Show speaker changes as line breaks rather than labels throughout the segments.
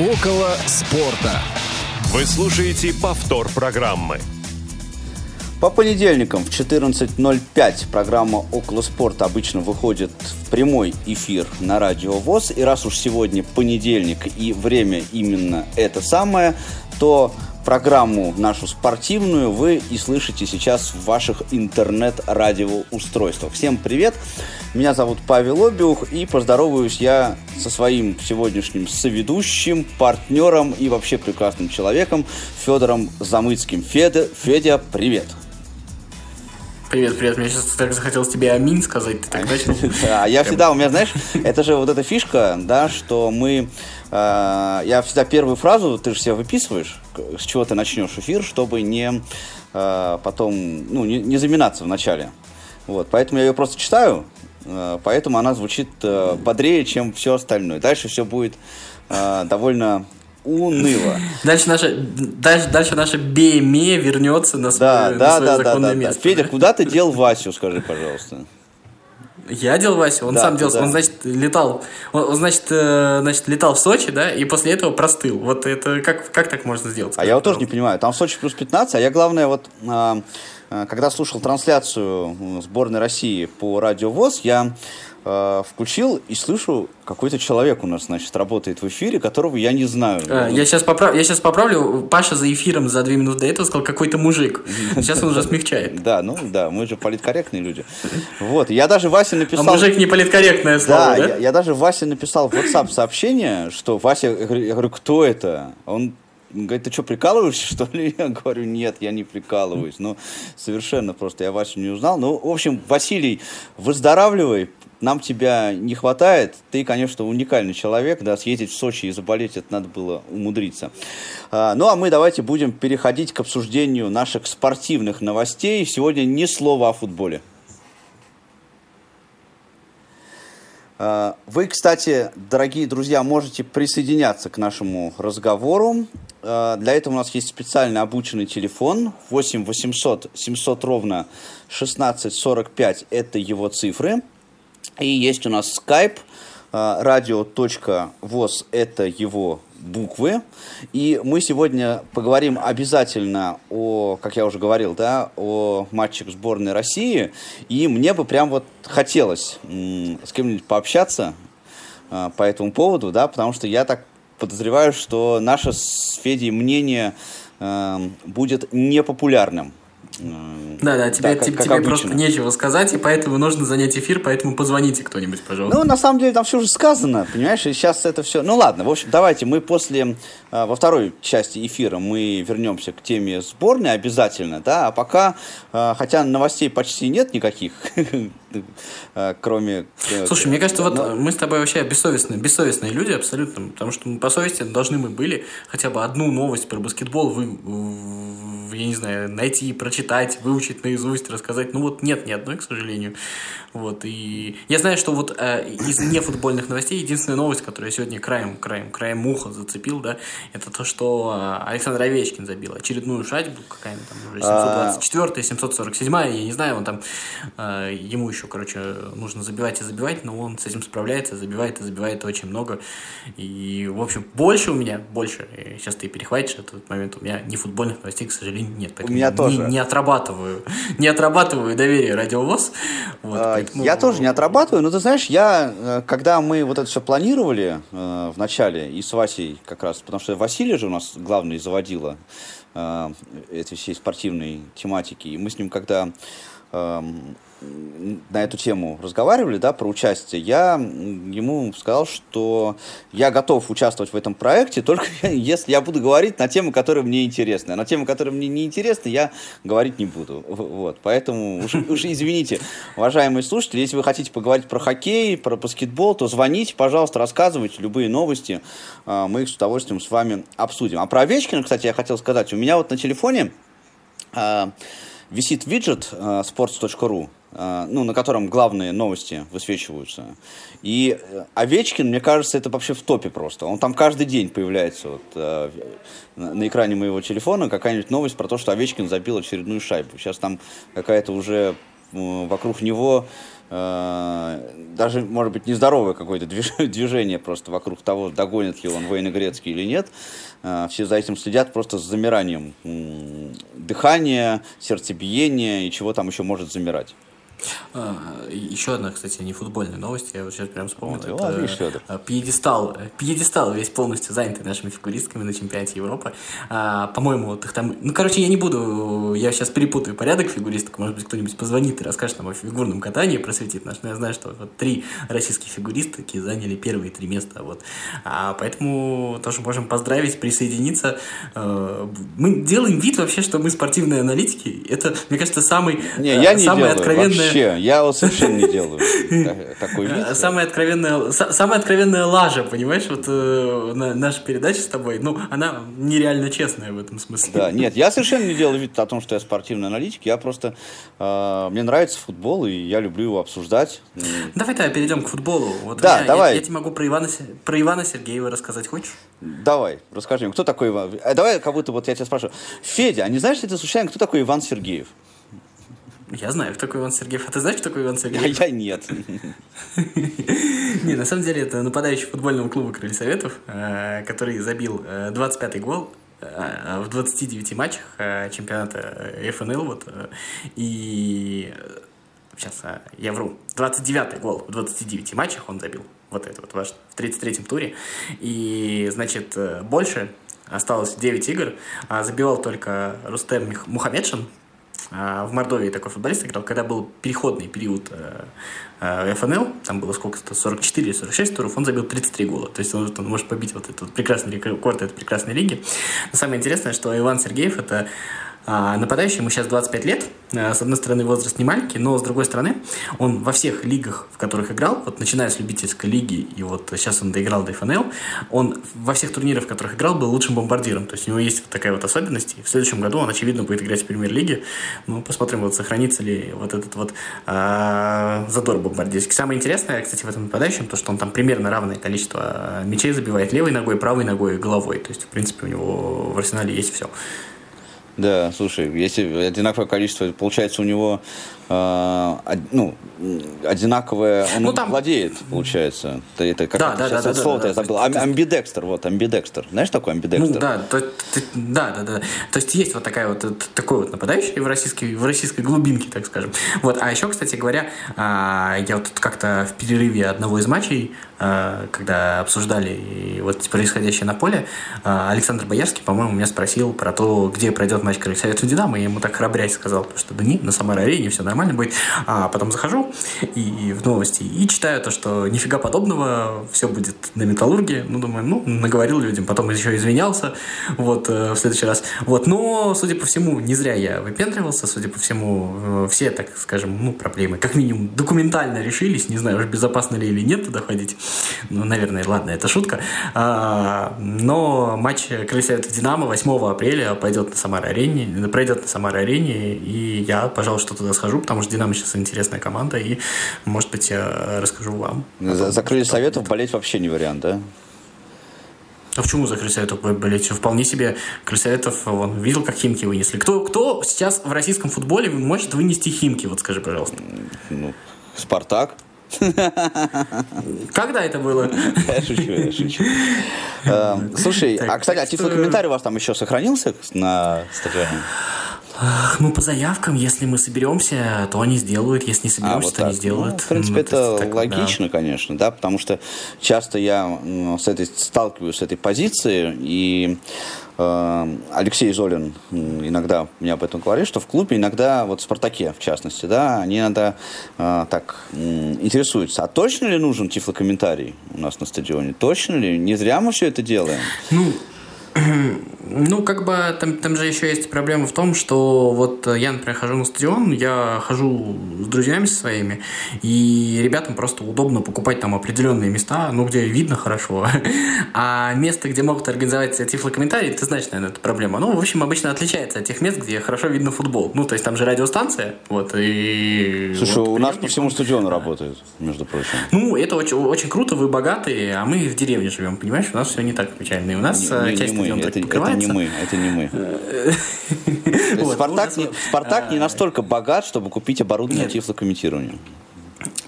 Около спорта. Вы слушаете повтор программы.
По понедельникам в 14.05 программа «Около спорта» обычно выходит в прямой эфир на радио ВОЗ. И раз уж сегодня понедельник и время именно это самое, то программу нашу спортивную вы и слышите сейчас в ваших интернет-радиоустройствах. Всем привет! Меня зовут Павел Обиух и поздороваюсь я со своим сегодняшним соведущим, партнером и вообще прекрасным человеком Федором Замыцким. Федя, Федя, привет!
Привет, привет. Мне сейчас так захотелось тебе аминь сказать. Ты так начал.
Да, я всегда, у меня, знаешь, это же вот эта фишка, да, что мы... Э, я всегда первую фразу, ты же себя выписываешь, с чего ты начнешь эфир, чтобы не э, потом, ну, не, не заминаться в начале. Вот, поэтому я ее просто читаю, э, поэтому она звучит бодрее, чем все остальное. Дальше все будет довольно уныло.
Дальше наша, дальше, дальше наша БМЕ вернется на свое,
Да,
на
да,
свое
да, да,
законное
да, да.
место.
Федя, куда ты дел Васю, скажи, пожалуйста.
Я делал Васю, он
Да,
сам делал,
да.
он, значит, летал, он, значит, э, значит, летал в Сочи, да, и после этого простыл. Вот это, как, как так можно сделать?
А я вот тоже не понимаю. Там в Сочи плюс 15, а я, главное, вот а, а, когда слушал трансляцию сборной России по радио ВОЗ, я а, включил и слышу, какой-то человек у нас, значит, работает в эфире, которого я не знаю.
А, Я сейчас, поправ... я сейчас поправлю. Паша за эфиром за две минуты до этого сказал какой-то мужик. Сейчас он уже смягчает.
Да, ну да, мы же политкорректные люди. Вот, я даже Васе
А
написал...
мужик не политкорректное
Да,
слово, да?
Я, я даже Васе написал в WhatsApp сообщение, что Вася, я говорю, кто это? Он говорит, ты что, прикалываешься, что ли? Я говорю, нет, я не прикалываюсь. Ну, совершенно просто, я Васю не узнал. Ну, в общем, Василий, выздоравливай, нам тебя не хватает. Ты, конечно, уникальный человек, да, съездить в Сочи и заболеть, это надо было умудриться. А, ну, а мы давайте будем переходить к обсуждению наших спортивных новостей. Сегодня ни слова о футболе. А, Вы, кстати, дорогие друзья, можете присоединяться к нашему разговору. А, Для этого у нас есть специально обученный телефон 8 800 700 ровно 1645. Это его цифры. И есть у нас Skype а, radio.voz это его буквы. И мы сегодня поговорим обязательно о, как я уже говорил, да, о матчах сборной России. И мне бы прям вот хотелось с кем-нибудь пообщаться а, по этому поводу, да, потому что я так подозреваю, что наше с Федей мнение эм, будет непопулярным. Эм,
Да, да, тебе,
как-
тебе,
как
тебе просто нечего сказать, и поэтому нужно занять эфир, поэтому позвоните кто-нибудь, пожалуйста.
Ну, на самом деле, там все уже сказано, понимаешь, и сейчас это все... Ну, ладно, в общем, давайте мы после, э, во второй части эфира мы вернемся к теме сборной обязательно, да, а пока, э, хотя новостей почти нет никаких, э, кроме... э,
Слушай, мне кажется, вот мы с тобой вообще бессовестные, бессовестные люди абсолютно, потому что по совести должны мы были хотя бы одну новость про баскетбол вы, я не знаю, найти, прочитать, выучить наизусть, рассказать. Ну вот нет ни одной, к сожалению. Вот, и я знаю, что вот э, из нефутбольных новостей единственная новость, которую я сегодня краем, краем, краем уха зацепил, да, это то, что э, Александр Овечкин забил очередную шайбу, какая-то там уже 724 747 я не знаю, он там, э, ему еще, короче, нужно забивать и забивать, но он с этим справляется, забивает и забивает очень много. И, в общем, больше у меня, больше, э, сейчас ты перехватишь этот момент, у меня ни футбольных новостей, к сожалению, нет. Поэтому
меня
я
тоже.
Не, не отрабатываю, не отрабатываю доверие радиовоз. Вот,
А,
поэтому-
Я тоже не отрабатываю, но ты знаешь, я, э, когда мы вот это все планировали э, в начале, и с Васей как раз, потому что Василий же у нас главный заводила э, этой всей спортивной тематики, и мы с ним когда эм, на эту тему разговаривали, да, про участие, я ему сказал, что я готов участвовать в этом проекте, только если я буду говорить на тему, которая мне интересна. На тему, которая мне не интересна, я говорить не буду. Вот, поэтому уж, уж извините, уважаемые слушатели, если вы хотите поговорить про хоккей, про баскетбол, то звоните, пожалуйста, рассказывайте любые новости, а, мы их с удовольствием с вами обсудим. А про Овечкина, кстати, я хотел сказать, у меня вот на телефоне а, висит виджет а, sports.ru, а, ну, на котором главные новости высвечиваются. И э, Овечкин, мне кажется, это вообще в топе просто. Он там каждый день появляется вот, э, на экране моего телефона какая-нибудь новость про то, что Овечкин забил очередную шайбу. Сейчас там какая-то уже вокруг него даже, может быть, нездоровое какое-то движение просто вокруг того, догонит ли он Вейна Грецкий или нет. Все за этим следят просто с замиранием дыхания, сердцебиения и чего там еще может замирать.
А, еще одна, кстати, не футбольная новость, я вот сейчас прям вспомнил.
Ну, это ладно,
а, пьедестал, пьедестал весь полностью занятый нашими фигуристками на чемпионате Европы. А, по-моему, вот их там... Ну, короче, я не буду... Я сейчас перепутаю порядок фигуристок. Может быть, кто-нибудь позвонит и расскажет нам о фигурном катании, просветит нас. Но я знаю, что вот три российские фигуристки заняли первые три места. Вот. А, поэтому тоже можем поздравить, присоединиться. Мы делаем вид вообще, что мы спортивные аналитики. Это, мне кажется, самый,
не, я не
самый откровенный
вообще, я вот совершенно не делаю такой вид.
Самая откровенная, самая откровенная лажа, понимаешь, вот э, наша передача с тобой, ну, она нереально честная в этом смысле.
Да, нет, я совершенно не делаю вид о том, что я спортивный аналитик, я просто, э, мне нравится футбол, и я люблю его обсуждать.
Давай тогда перейдем к футболу. Вот
да, давай.
Я, тебе могу про Ивана, про Ивана Сергеева рассказать, хочешь?
Давай, расскажи мне, кто такой Иван? А давай, как будто вот я тебя спрашиваю. Федя, а не знаешь ли ты случайно, кто такой Иван Сергеев?
Я знаю, кто такой Иван Сергеев. А ты знаешь, кто такой Иван Сергеев?
А я нет.
Не, на самом деле это нападающий футбольного клуба Крылья Советов, э, который забил 25-й гол э, в 29 матчах э, чемпионата ФНЛ. Вот, и сейчас я вру, 29-й гол в 29 матчах он забил. Вот это вот важно. В 33-м туре. И, значит, больше осталось 9 игр. А забивал только Рустем Мухаммедшин, а, в Мордовии такой футболист играл, когда был переходный период э, э, ФНЛ, там было сколько-то, 44-46 туров, он забил 33 гола. То есть он, он может побить вот этот прекрасный рекорд этой прекрасной лиги. Но самое интересное, что Иван Сергеев это а нападающий, ему сейчас 25 лет. Э, с одной стороны, возраст не маленький, но с другой стороны, он во всех лигах, в которых играл, вот начиная с любительской лиги, и вот сейчас он доиграл до ФНЛ, он во всех турнирах, в которых играл, был лучшим бомбардиром. То есть у него есть вот такая вот особенность. И в следующем году он, очевидно, будет играть в премьер-лиге. Ну, посмотрим, вот сохранится ли вот этот вот а, задор бомбардирский. Самое интересное, кстати, в этом нападающем, то, что он там примерно равное количество мячей забивает левой ногой, правой ногой и головой. То есть, в принципе, у него в арсенале есть все.
Да, слушай, если одинаковое количество, получается, у него ну, одинаковое, он ну, там... владеет, получается. Это, это как
да, да,
сейчас
да,
слово
да,
я забыл. Есть... Амбидекстер, вот, амбидекстер. Знаешь такой амбидекстер?
Ну, да, то, да, да, да. То есть есть вот такая вот, такой вот нападающий в российской, в российской глубинке, так скажем. Вот, а еще, кстати говоря, а, я вот как-то в перерыве одного из матчей, а, когда обсуждали вот происходящее на поле, а, Александр Боярский, по-моему, меня спросил про то, где пройдет матч Крыльсовету Динамо, и я ему так храбрясь сказал, что да не, на Самара-арене все нормально будет. А потом захожу и в новости и читаю то, что нифига подобного, все будет на металлурге. Ну, думаю, ну, наговорил людям, потом еще извинялся вот э, в следующий раз. Вот, но, судя по всему, не зря я выпендривался, судя по всему, э, все, так скажем, ну, проблемы, как минимум, документально решились, не знаю, уж безопасно ли или нет туда ходить. Ну, наверное, ладно, это шутка. А, но матч Крыльсовета Динамо 8 апреля пойдет на Самара-арене, пройдет на Самара-арене, и я, пожалуй, что туда схожу, потому что Динамо сейчас интересная команда, и, может быть, я расскажу вам.
За, за Крылья Советов болеть вообще не вариант, да?
А почему за Крыльсоветов болеть? Вполне себе Крыльсоветов, он видел, как Химки вынесли. Кто, кто сейчас в российском футболе может вынести Химки? Вот скажи, пожалуйста.
Ну, Спартак.
Когда это было?
Я шучу, я шучу. Эм, слушай, а, кстати, а тифлокомментарий у вас там еще сохранился на стадионе?
Ну, по заявкам, если мы соберемся, то они сделают, если не соберемся, а, вот то они сделают. Ну,
в принципе, ну, это так, логично, да. конечно, да, потому что часто я с этой, сталкиваюсь с этой позицией, и э, Алексей Золин иногда мне об этом говорит, что в клубе иногда, вот в «Спартаке» в частности, да, они иногда э, так э, интересуются, а точно ли нужен тифлокомментарий у нас на стадионе? Точно ли? Не зря мы все это делаем?
Ну, ну, как бы там, там же еще есть проблема в том, что вот я, например, хожу на стадион, я хожу с друзьями своими, и ребятам просто удобно покупать там определенные места, ну, где видно хорошо. А место, где могут организовать тифлокомментарий, ты знаешь, наверное, это проблема. Ну, в общем, обычно отличается от тех мест, где хорошо видно футбол. Ну, то есть там же радиостанция, вот, и...
Слушай,
вот,
у нас по всему стадиону работает, между прочим.
Ну, это очень, очень круто, вы богатые, а мы в деревне живем, понимаешь? У нас все не так печально. И у нас
не,
часть
не мы, мы, это, это не мы, это не мы. Спартак, не, Спартак не а, настолько богат, чтобы купить оборудование тифлокомментирования.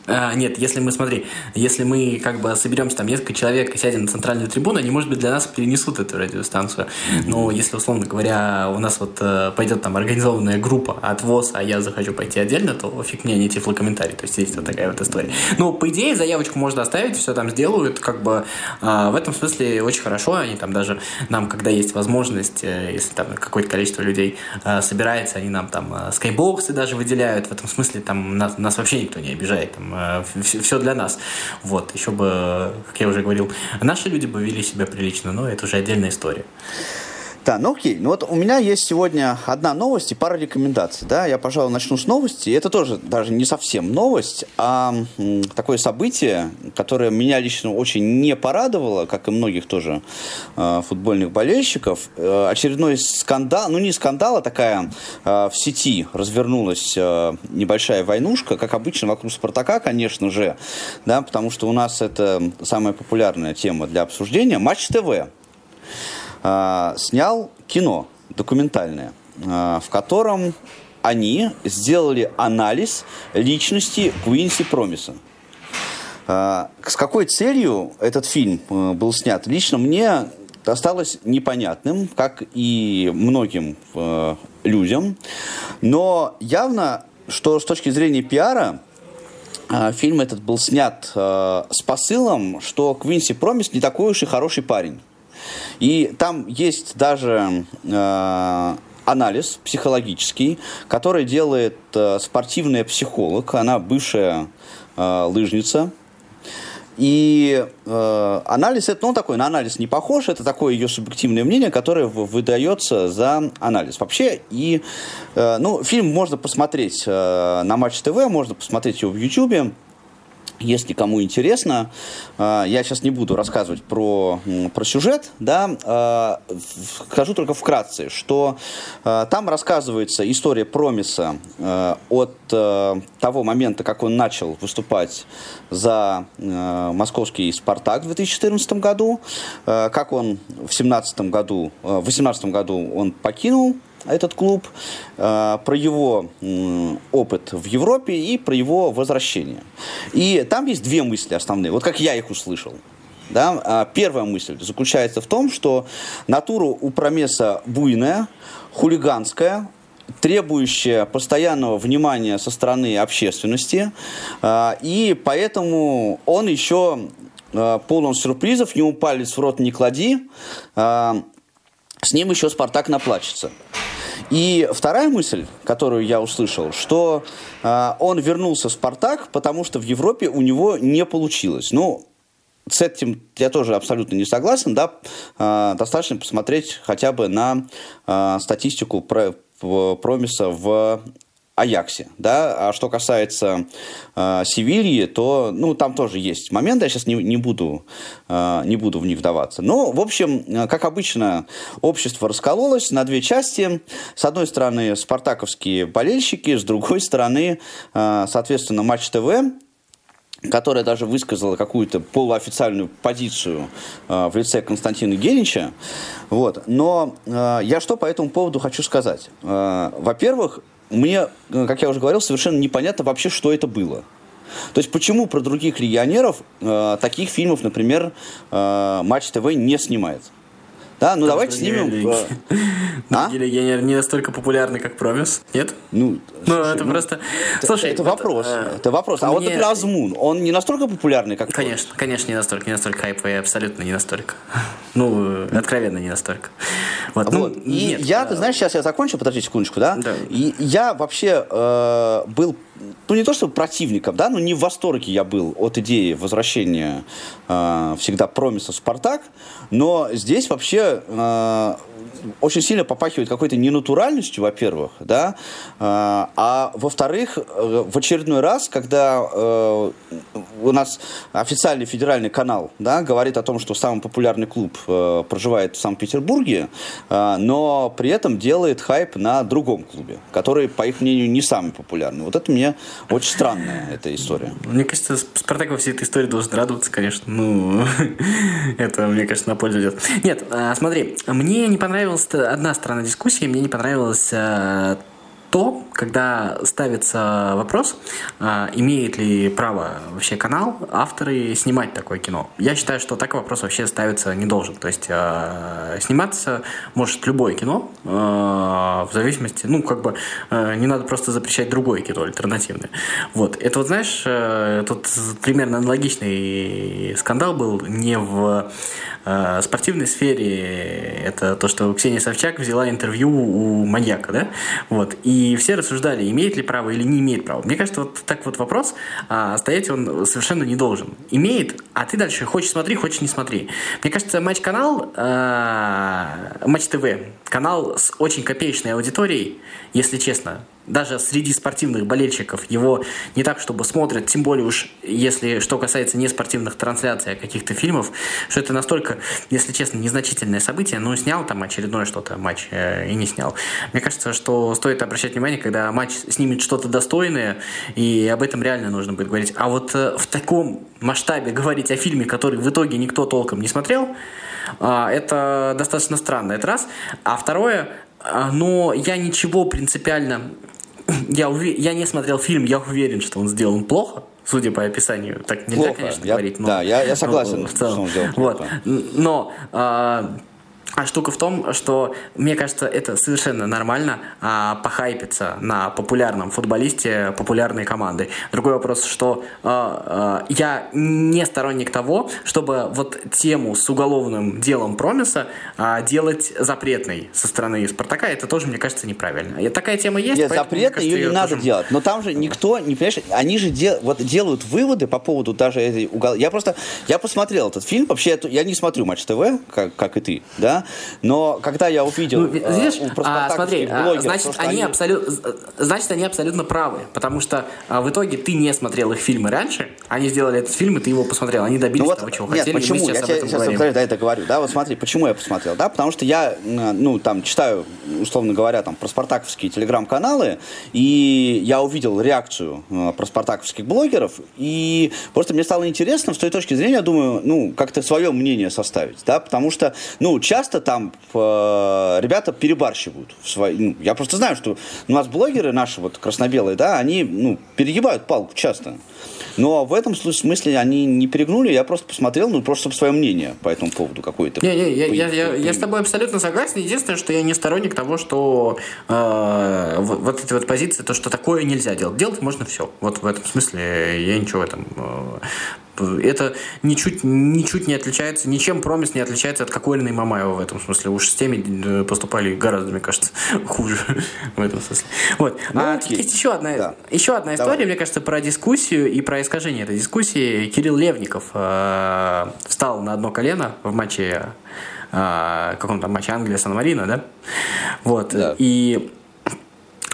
А, нет, если мы, смотри, если мы как бы соберемся там несколько человек и сядем на центральную трибуну, они, может быть, для нас перенесут эту радиостанцию. Но если, условно говоря, у нас вот э, пойдет там организованная группа от ВОЗ, а я захочу пойти отдельно, то фиг мне не тифлокомментарий. То есть есть вот такая вот история. Но, по идее, заявочку можно оставить, все там сделают. Как бы э, в этом смысле очень хорошо. Они там даже нам, когда есть возможность, э, если там какое-то количество людей э, собирается, они нам там э, скайбоксы даже выделяют. В этом смысле там нас, нас вообще никто не обижает. Там, все для нас. Вот, еще бы, как я уже говорил, наши люди бы вели себя прилично, но это уже отдельная история.
Да, ну окей. Ну вот у меня есть сегодня одна новость и пара рекомендаций. Да, я, пожалуй, начну с новости. Это тоже даже не совсем новость, а такое событие, которое меня лично очень не порадовало, как и многих тоже э, футбольных болельщиков. Э, очередной скандал, ну не скандал, а такая э, в сети развернулась э, небольшая войнушка, как обычно вокруг Спартака, конечно же, да, потому что у нас это самая популярная тема для обсуждения. Матч ТВ снял кино документальное, э, в котором они сделали анализ личности Куинси Промиса. С какой целью этот фильм э, был снят, лично мне осталось непонятным, как и многим э, людям. Но явно, что с точки зрения пиара, фильм этот был снят э, с посылом, что Квинси Промис не такой уж и хороший парень. И там есть даже э, анализ психологический, который делает э, спортивная психолог. Она бывшая э, лыжница. И э, анализ это, ну, такой, на анализ не похож, это такое ее субъективное мнение, которое выдается за анализ. Вообще, и, э, ну, фильм можно посмотреть э, на Матч ТВ, можно посмотреть его в Ютьюбе. Если кому интересно, э, я сейчас не буду рассказывать про, про сюжет, да, э, скажу только вкратце, что э, там рассказывается история Промиса от того момента, как он начал выступать за московский «Спартак» в 2014 году, как он в 2017 году, в 2018 году он покинул этот клуб, э, про его опыт в Европе и про его возвращение. И там есть две мысли основные, вот как я их услышал. Да? А первая мысль заключается в том, что натура у Промеса буйная, хулиганская, требующая постоянного внимания со стороны общественности, э, и поэтому он еще э, полон сюрпризов, ему палец в рот не клади, с ним еще Спартак наплачется. И вторая мысль, которую я услышал, что э, он вернулся в «Спартак», потому что в Европе у него не получилось. Ну, с этим я тоже абсолютно не согласен, да, э, достаточно посмотреть хотя бы на э, статистику про, Промиса в Аяксе, да, а что касается э, Севильи, то, ну, там тоже есть моменты, я сейчас не, не, буду, э, не буду в них вдаваться. Но, в общем, э, как обычно, общество раскололось на две части. С одной стороны, спартаковские болельщики, с другой стороны, э, соответственно, Матч ТВ, которая даже высказала какую-то полуофициальную позицию э, в лице Константина Генича. Вот. Но э, я что по этому поводу хочу сказать? Э, во-первых, мне, э, как я уже говорил, совершенно непонятно вообще, что это было. То есть почему про других легионеров э, таких фильмов, например, э, Матч ТВ не снимает? Да, ну давайте снимем.
А? Легионер не настолько популярный, как Промис, нет? Ну, ну это ну, просто...
Слушай, это вопрос. Э, это вопрос. А вот, например, Азмун, он не настолько популярный, как
Конечно, конечно, не настолько, не настолько хайповый, абсолютно не настолько. Ну, откровенно не настолько.
Вот, ну, и я, ты знаешь, сейчас я закончу, подожди секундочку, да? Да. И я вообще э, был ну не то чтобы противником, да, но не в восторге я был от идеи возвращения э, всегда промиса в Спартак, но здесь вообще э, очень сильно попахивает какой-то ненатуральностью, во-первых, да, а, а во-вторых, э, в очередной раз, когда э, у нас официальный федеральный канал, да, говорит о том, что самый популярный клуб э, проживает в Санкт-Петербурге, э, но при этом делает хайп на другом клубе, который, по их мнению, не самый популярный. Вот это мне очень странная эта история.
Мне кажется, Спартак во всей этой истории должен радоваться, конечно. Ну, это, мне кажется, на пользу идет. Нет, смотри, мне не понравилась одна сторона дискуссии, мне не понравилась а, то, когда ставится вопрос, а, имеет ли право вообще канал, авторы снимать такое кино. Я считаю, что такой вопрос вообще ставиться не должен. То есть а, сниматься может любое кино, а, в зависимости, ну, как бы не надо просто запрещать другое кино, альтернативное. Вот. Это вот, знаешь, э, тут примерно аналогичный скандал был не в спортивной сфере. Это то, что Ксения Совчак взяла интервью у маньяка, да? Вот. И все рассуждали, имеет ли право или не имеет права. Мне кажется, вот так вот вопрос, а, стоять он совершенно не должен. Имеет, а ты дальше хочешь смотри, хочешь не смотри. Мне кажется, матч-канал, а, Матч ТВ, канал с очень копеечной аудиторией, если честно, даже среди спортивных болельщиков его не так, чтобы смотрят, тем более уж, если что касается не спортивных трансляций, а каких-то фильмов, что это настолько, если честно, незначительное событие, но снял там очередное что-то матч э, и не снял. Мне кажется, что стоит обращать внимание, когда матч снимет что-то достойное, и об этом реально нужно будет говорить. А вот э, в таком масштабе говорить о фильме, который в итоге никто толком не смотрел, э, это достаточно странно, это раз. А второе, э, но я ничего принципиально я, уве... я не смотрел фильм, я уверен, что он сделан плохо, судя по описанию. Так нельзя, плохо. конечно,
я,
говорить.
Но, да, я, я согласен, в целом. что он сделан
вот. плохо. Но э, а штука в том, что мне кажется, это совершенно нормально а, похайпиться на популярном футболисте популярной команды. Другой вопрос, что а, а, я не сторонник того, чтобы вот тему с уголовным делом Промиса а, делать запретной со стороны Спартака. Это тоже, мне кажется, неправильно. И такая тема есть.
Нет, запретной ее не надо тоже... делать. Но там же никто, не понимаешь, они же дел, вот делают выводы по поводу даже этой угол. Я просто, я посмотрел этот фильм, вообще я не смотрю Матч ТВ, как, как и ты, да, но когда я увидел ну,
видишь, э, а, смотри, а, блогеров, значит, они, они... Абсолютно, значит, они абсолютно правы, потому что а, в итоге ты не смотрел их фильмы раньше, они сделали этот фильм, и ты его посмотрел, они добились ну, вот, того, чего
нет,
хотели,
почему? я тебе сейчас говорим. да, это говорю, да, вот смотри, почему я посмотрел, да, потому что я, ну, там, читаю, условно говоря, там, про спартаковские телеграм-каналы, и я увидел реакцию э, про спартаковских блогеров, и просто мне стало интересно, с той точки зрения, я думаю, ну, как-то свое мнение составить, да, потому что, ну, часто там э, ребята перебарщивают. В свои, ну, я просто знаю, что у нас блогеры наши вот красно-белые, да, они ну, перегибают палку часто. Но в этом смысле они не перегнули, я просто посмотрел, ну, просто свое мнение по этому поводу какое-то.
Не, не, я, я, я, я с тобой абсолютно согласен. Единственное, что я не сторонник того, что э, вот, вот эти вот позиции, то, что такое нельзя делать. Делать можно все. Вот в этом смысле я ничего в этом э, это ничуть, ничуть не отличается, ничем Промис не отличается от Кокориной Мамаева в этом смысле. Уж с теми э, поступали гораздо, мне кажется, хуже в этом смысле. Вот. Ну, а окей. есть еще одна, да. еще одна история, Давай. мне кажется, про дискуссию и про искажение этой дискуссии. Кирилл Левников э, встал на одно колено в матче э, каком-то матче Англия Сан-Марино, да? Вот. Да. И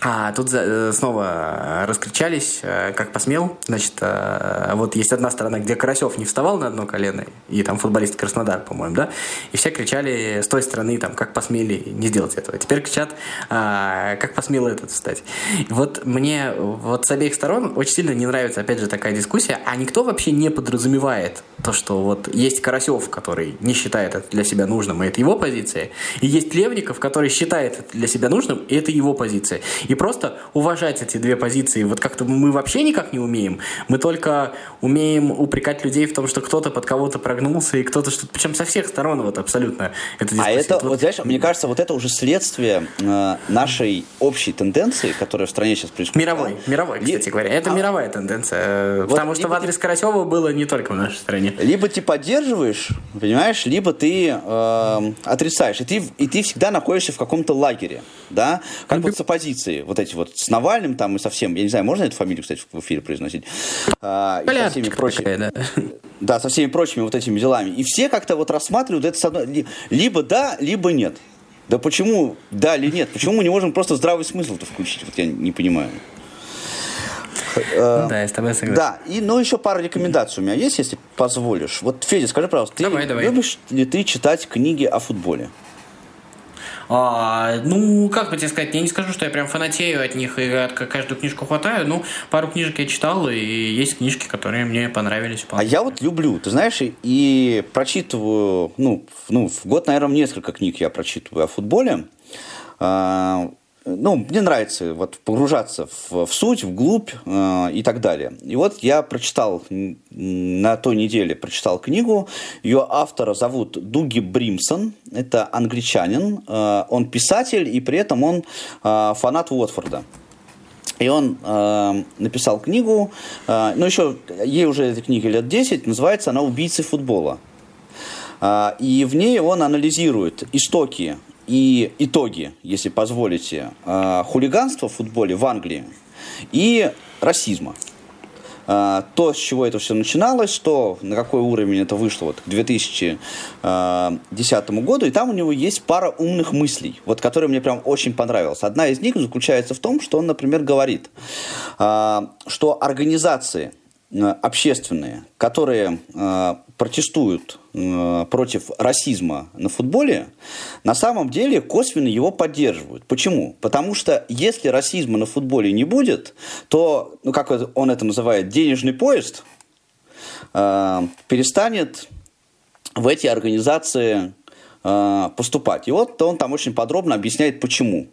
а тут э, снова раскричались, э, как посмел. Значит, э, вот есть одна сторона, где Карасев не вставал на одно колено, и там футболист Краснодар, по-моему, да, и все кричали с той стороны, там, как посмели не сделать этого. Теперь кричат, как посмел этот встать. Вот мне вот с обеих сторон очень сильно не нравится, опять же, такая дискуссия, а никто вообще не подразумевает то, что вот есть Карасев, который не считает это для себя нужным, и это его позиция, и есть Левников, который считает это для себя нужным, и это его позиция и просто уважать эти две позиции. Вот как-то мы вообще никак не умеем. Мы только умеем упрекать людей в том, что кто-то под кого-то прогнулся, и кто-то что-то, причем со всех сторон вот абсолютно.
Это а это, вот, вот, знаешь, мне кажется, вот это уже следствие э, нашей общей тенденции, которая в стране сейчас происходит.
Мировой, мировой, кстати говоря. Это а, мировая тенденция. Э, вот потому что в адрес Карасева было не только в нашей стране.
Либо ты поддерживаешь, понимаешь, либо ты э, отрицаешь. И ты, и ты всегда находишься в каком-то лагере, да, как вот с оппозицией вот эти вот с Навальным там и совсем, я не знаю, можно эту фамилию, кстати, в эфире произносить? А, и со всеми прочими, такая, да. да, со всеми прочими вот этими делами. И все как-то вот рассматривают это с одной, либо да, либо нет. Да почему, да или нет? Почему мы не можем просто здравый смысл-то включить? Вот я не понимаю.
Э, да, я с тобой согласен.
Да, и, ну, еще пара рекомендаций у меня есть, если позволишь. Вот, Федя, скажи, пожалуйста, ты давай, давай. любишь ли ты читать книги о футболе?
А, ну, как бы тебе сказать, я не скажу, что я прям фанатею от них и от каждую книжку хватаю. Ну, пару книжек я читал, и есть книжки, которые мне понравились.
А я вот люблю, ты знаешь, и прочитываю, ну, ну в год, наверное, несколько книг я прочитываю о футболе. А, ну, мне нравится вот погружаться в, в суть, в глубь э, и так далее. И вот я прочитал на той неделе прочитал книгу. Ее автора зовут Дуги Бримсон. Это англичанин. Э, он писатель и при этом он э, фанат Уотфорда. И он э, написал книгу, э, ну еще ей уже этой книге лет 10, называется она «Убийцы футбола». Э, и в ней он анализирует истоки и итоги, если позволите, э, хулиганства в футболе в Англии и расизма. Э, то, с чего это все начиналось, то, на какой уровень это вышло вот, к 2010 э, году, и там у него есть пара умных мыслей, вот, которые мне прям очень понравилась. Одна из них заключается в том, что он, например, говорит, что организации общественные, которые протестуют э, против расизма на футболе, на самом деле косвенно его поддерживают. Почему? Потому что если расизма на футболе не будет, то, ну как он это называет, денежный поезд э, перестанет в эти организации э, поступать. И вот он там очень подробно объясняет, почему.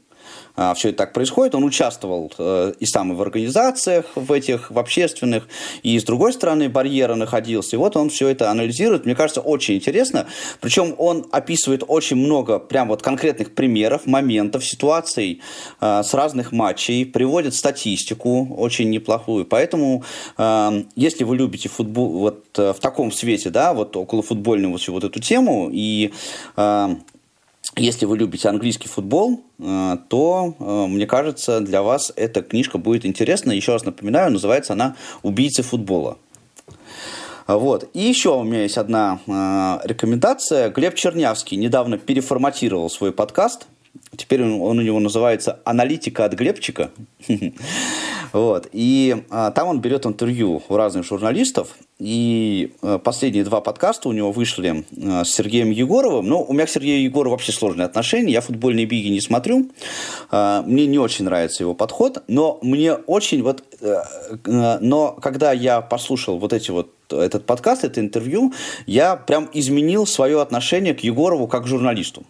А, все это так происходит. Он участвовал э, и сам в организациях, в этих, в общественных, и с другой стороны барьера находился. И вот он все это анализирует. Мне кажется, очень интересно. Причем он описывает очень много прям вот конкретных примеров, моментов, ситуаций э, с разных матчей, приводит статистику очень неплохую. Поэтому, э, если вы любите футбол вот в таком свете, да, вот около футбольную вот, вот эту тему, и если вы любите английский футбол, э, то, э, мне кажется, для вас эта книжка будет интересна. Еще раз напоминаю, называется она «Убийцы футбола». Вот. И еще у меня есть одна э, рекомендация. Глеб Чернявский недавно переформатировал свой подкаст. Теперь он, он у него называется «Аналитика от Глебчика». Вот. И а, там он берет интервью у разных журналистов. И а, последние два подкаста у него вышли а, с Сергеем Егоровым. Ну, у меня к Сергею Егорову вообще сложные отношения. Я футбольные биги не смотрю. А, мне не очень нравится его подход. Но мне очень вот... А, но когда я послушал вот эти вот этот подкаст, это интервью, я прям изменил свое отношение к Егорову как к журналисту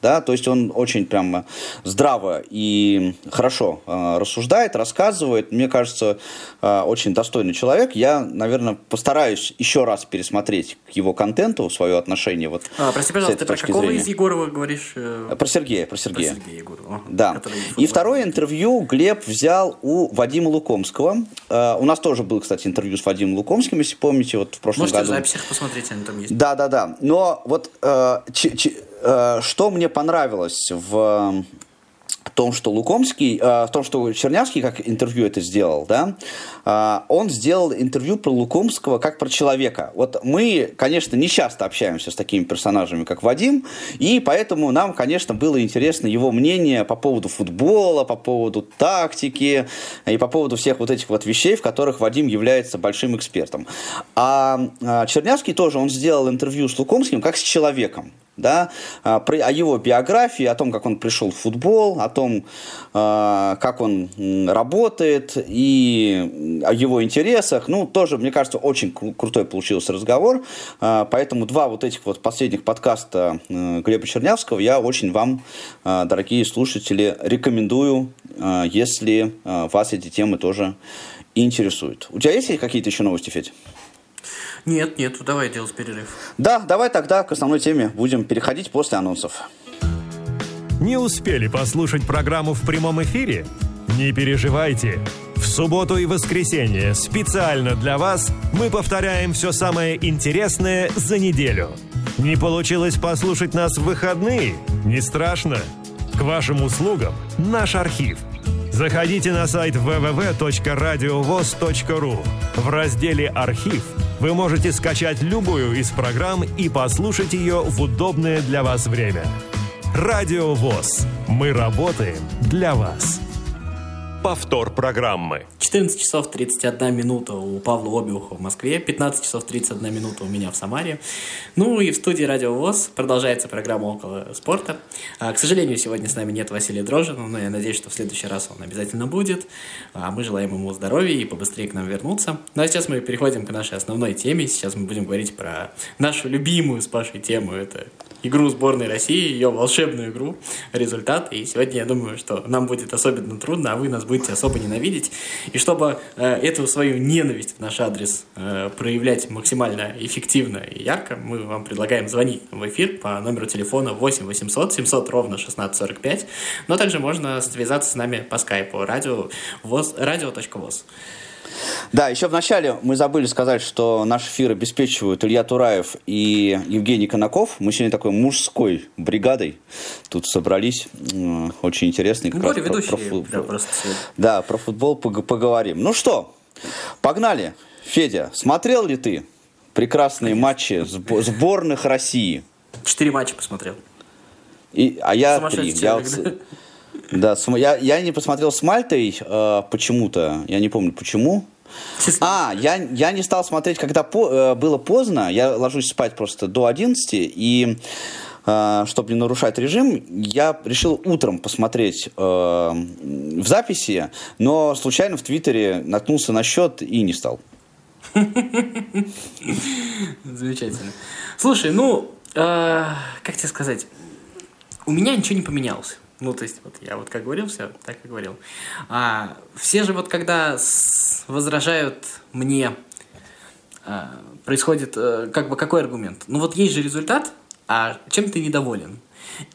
да, то есть он очень прям здраво и хорошо э, рассуждает, рассказывает. Мне кажется, э, очень достойный человек. Я, наверное, постараюсь еще раз пересмотреть к его контенту свое отношение. Вот
а, прости, пожалуйста, ты про какого зрения. из Егорова говоришь? Э...
Про Сергея, про Сергея. Про Сергея Егорова. Да. И второе интервью Глеб взял у Вадима Лукомского. Э, у нас тоже был, кстати, интервью с Вадимом Лукомским, если помните, вот в прошлом
Можете
году.
Можете в записях посмотреть, они там есть.
Да, да, да. Но вот э, ч, ч, Э, что мне понравилось в том, что Лукомский, э, в том, что Чернявский как интервью это сделал, да, э, он сделал интервью про Лукомского как про человека. Вот мы, конечно, не часто общаемся с такими персонажами, как Вадим, и поэтому нам, конечно, было интересно его мнение по поводу футбола, по поводу тактики и по поводу всех вот этих вот вещей, в которых Вадим является большим экспертом. А Чернявский тоже, он сделал интервью с Лукомским как с человеком да, а, о его биографии, о том, как он пришел в футбол, о том, а, как он работает и о его интересах. Ну, тоже, мне кажется, очень крутой получился разговор. А, поэтому два вот этих вот последних подкаста э, Глеба Чернявского я очень вам, дорогие слушатели, рекомендую, если вас эти темы тоже интересуют. У тебя есть какие-то еще новости, Федь?
Нет, нет, давай делать перерыв.
Да, давай тогда к основной теме будем переходить после анонсов.
Не успели послушать программу в прямом эфире? Не переживайте. В субботу и воскресенье специально для вас мы повторяем все самое интересное за неделю. Не получилось послушать нас в выходные? Не страшно. К вашим услугам наш архив. Заходите на сайт www.radiovoz.ru. В разделе «Архив» вы можете скачать любую из программ и послушать ее в удобное для вас время. Радио ВОЗ. Мы работаем для вас. Повтор программы.
14 часов 31 минута у Павла Обиуха в Москве, 15 часов 31 минута у меня в Самаре. Ну и в студии Радио ВОЗ продолжается программа «Около спорта». А, к сожалению, сегодня с нами нет Василия Дрожина, но я надеюсь, что в следующий раз он обязательно будет. А мы желаем ему здоровья и побыстрее к нам вернуться. Ну а сейчас мы переходим к нашей основной теме. Сейчас мы будем говорить про нашу любимую с Пашей тему. Это игру сборной России, ее волшебную игру, результат. И сегодня я думаю, что нам будет особенно трудно, а вы нас будете особо ненавидеть. И чтобы э, эту свою ненависть в наш адрес э, проявлять максимально эффективно и ярко, мы вам предлагаем звонить в эфир по номеру телефона 8 800 700 ровно 1645, но также можно связаться с нами по скайпу радио, воз, радио.воз.
Да, еще в начале мы забыли сказать, что наш эфир обеспечивают Илья Тураев и Евгений Конаков. Мы сегодня такой мужской бригадой тут собрались. Очень интересный.
Как ну, раз про, про футбол. Просто
да, про футбол поговорим. Ну что, погнали. Федя, смотрел ли ты прекрасные матчи сборных России?
Четыре матча посмотрел.
И, а я три. Я, да, я, я не посмотрел с Мальтой э, почему-то, я не помню почему. А, я, я не стал смотреть, когда по, э, было поздно, я ложусь спать просто до 11, и э, чтобы не нарушать режим, я решил утром посмотреть э, в записи, но случайно в Твиттере наткнулся на счет и не стал.
Замечательно. Слушай, ну, э, как тебе сказать, у меня ничего не поменялось. Ну, то есть, вот я вот как говорил, все, так и говорил. А, все же вот когда возражают мне, а, происходит, а, как бы, какой аргумент? Ну, вот есть же результат, а чем ты недоволен?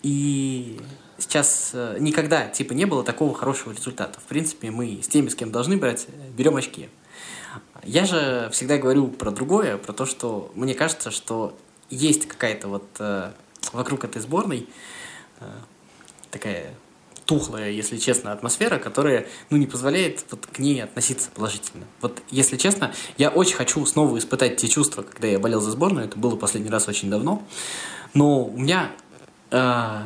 И сейчас а, никогда, типа, не было такого хорошего результата. В принципе, мы с теми, с кем должны брать, берем очки. Я же всегда говорю про другое, про то, что мне кажется, что есть какая-то вот а, вокруг этой сборной такая тухлая, если честно, атмосфера, которая, ну, не позволяет вот к ней относиться положительно. Вот, если честно, я очень хочу снова испытать те чувства, когда я болел за сборную, это было последний раз очень давно, но у меня э,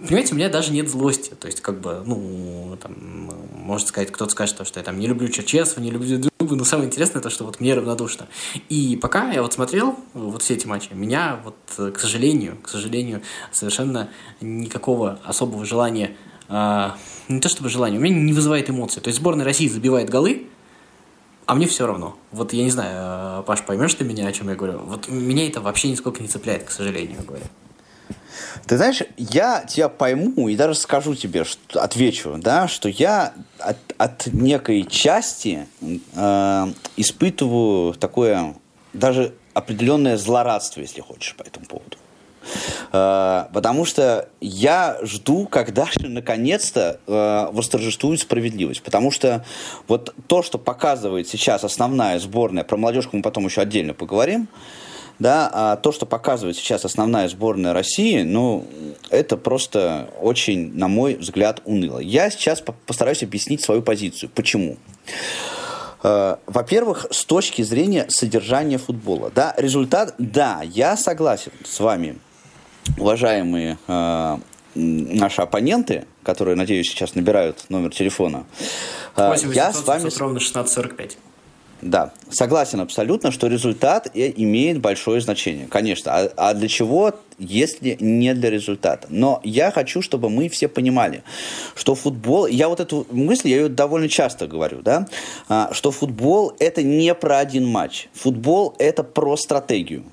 Понимаете, у меня даже нет злости. То есть, как бы, ну, там, может сказать, кто-то скажет, что я там не люблю Черчесова, не люблю Дубы, но самое интересное то, что вот мне равнодушно. И пока я вот смотрел вот все эти матчи, меня вот, к сожалению, к сожалению, совершенно никакого особого желания, э, не то чтобы желания, у меня не вызывает эмоций. То есть, сборная России забивает голы, а мне все равно. Вот я не знаю, а, Паш, поймешь ты меня, о чем я говорю? Вот меня это вообще нисколько не цепляет, к сожалению, говоря.
Ты знаешь, я тебя пойму и даже скажу тебе, что, отвечу, да, что я от, от некой части э, испытываю такое даже определенное злорадство, если хочешь, по этому поводу. Э, потому что я жду, когда же наконец-то э, восторжествует справедливость. Потому что вот то, что показывает сейчас основная сборная, про молодежку мы потом еще отдельно поговорим, да, а то, что показывает сейчас основная сборная России, ну, это просто очень, на мой взгляд, уныло. Я сейчас постараюсь объяснить свою позицию. Почему? Э, во-первых, с точки зрения содержания футбола. Да, результат, да, я согласен с вами, уважаемые э, наши оппоненты, которые, надеюсь, сейчас набирают номер телефона.
Э, я с вами... ровно 1645.
Да, согласен абсолютно, что результат имеет большое значение. Конечно, а, а для чего, если не для результата? Но я хочу, чтобы мы все понимали, что футбол, я вот эту мысль, я ее довольно часто говорю, да, а, что футбол это не про один матч. Футбол это про стратегию.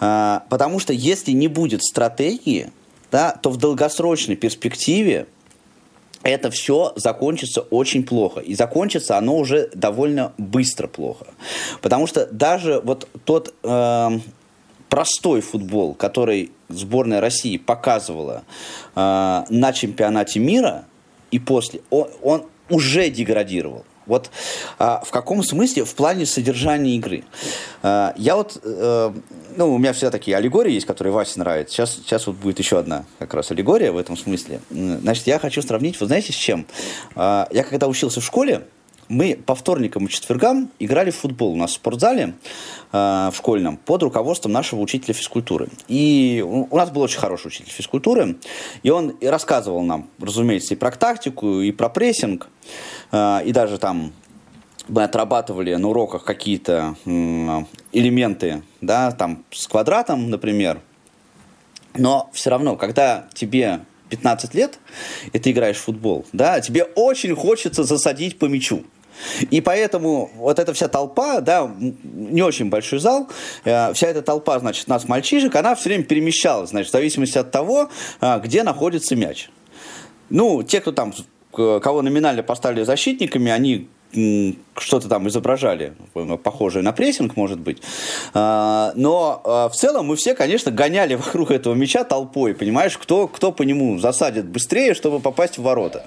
А, потому что если не будет стратегии, да, то в долгосрочной перспективе это все закончится очень плохо. И закончится оно уже довольно быстро плохо. Потому что даже вот тот э, простой футбол, который сборная России показывала э, на чемпионате мира и после, он, он уже деградировал. Вот а, в каком смысле в плане содержания игры? А, я вот, а, ну, у меня всегда такие аллегории есть, которые Васе нравятся. Сейчас, сейчас вот будет еще одна как раз аллегория в этом смысле. Значит, я хочу сравнить, вы знаете, с чем? А, я когда учился в школе, мы по вторникам и четвергам играли в футбол у нас в спортзале э, в школьном под руководством нашего учителя физкультуры. И у, нас был очень хороший учитель физкультуры, и он рассказывал нам, разумеется, и про тактику, и про прессинг, и даже там мы отрабатывали на уроках какие-то элементы, да, там с квадратом, например. Но все равно, когда тебе 15 лет, и ты играешь в футбол, да, тебе очень хочется засадить по мячу. И поэтому вот эта вся толпа, да, не очень большой зал, э, вся эта толпа, значит, нас, мальчишек, она все время перемещалась, значит, в зависимости от того, э, где находится мяч. Ну, те, кто там, кого номинально поставили защитниками, они что-то там изображали, похожее на прессинг, может быть. А, но а, в целом мы все, конечно, гоняли вокруг этого мяча толпой, понимаешь, кто, кто по нему засадит быстрее, чтобы попасть в ворота.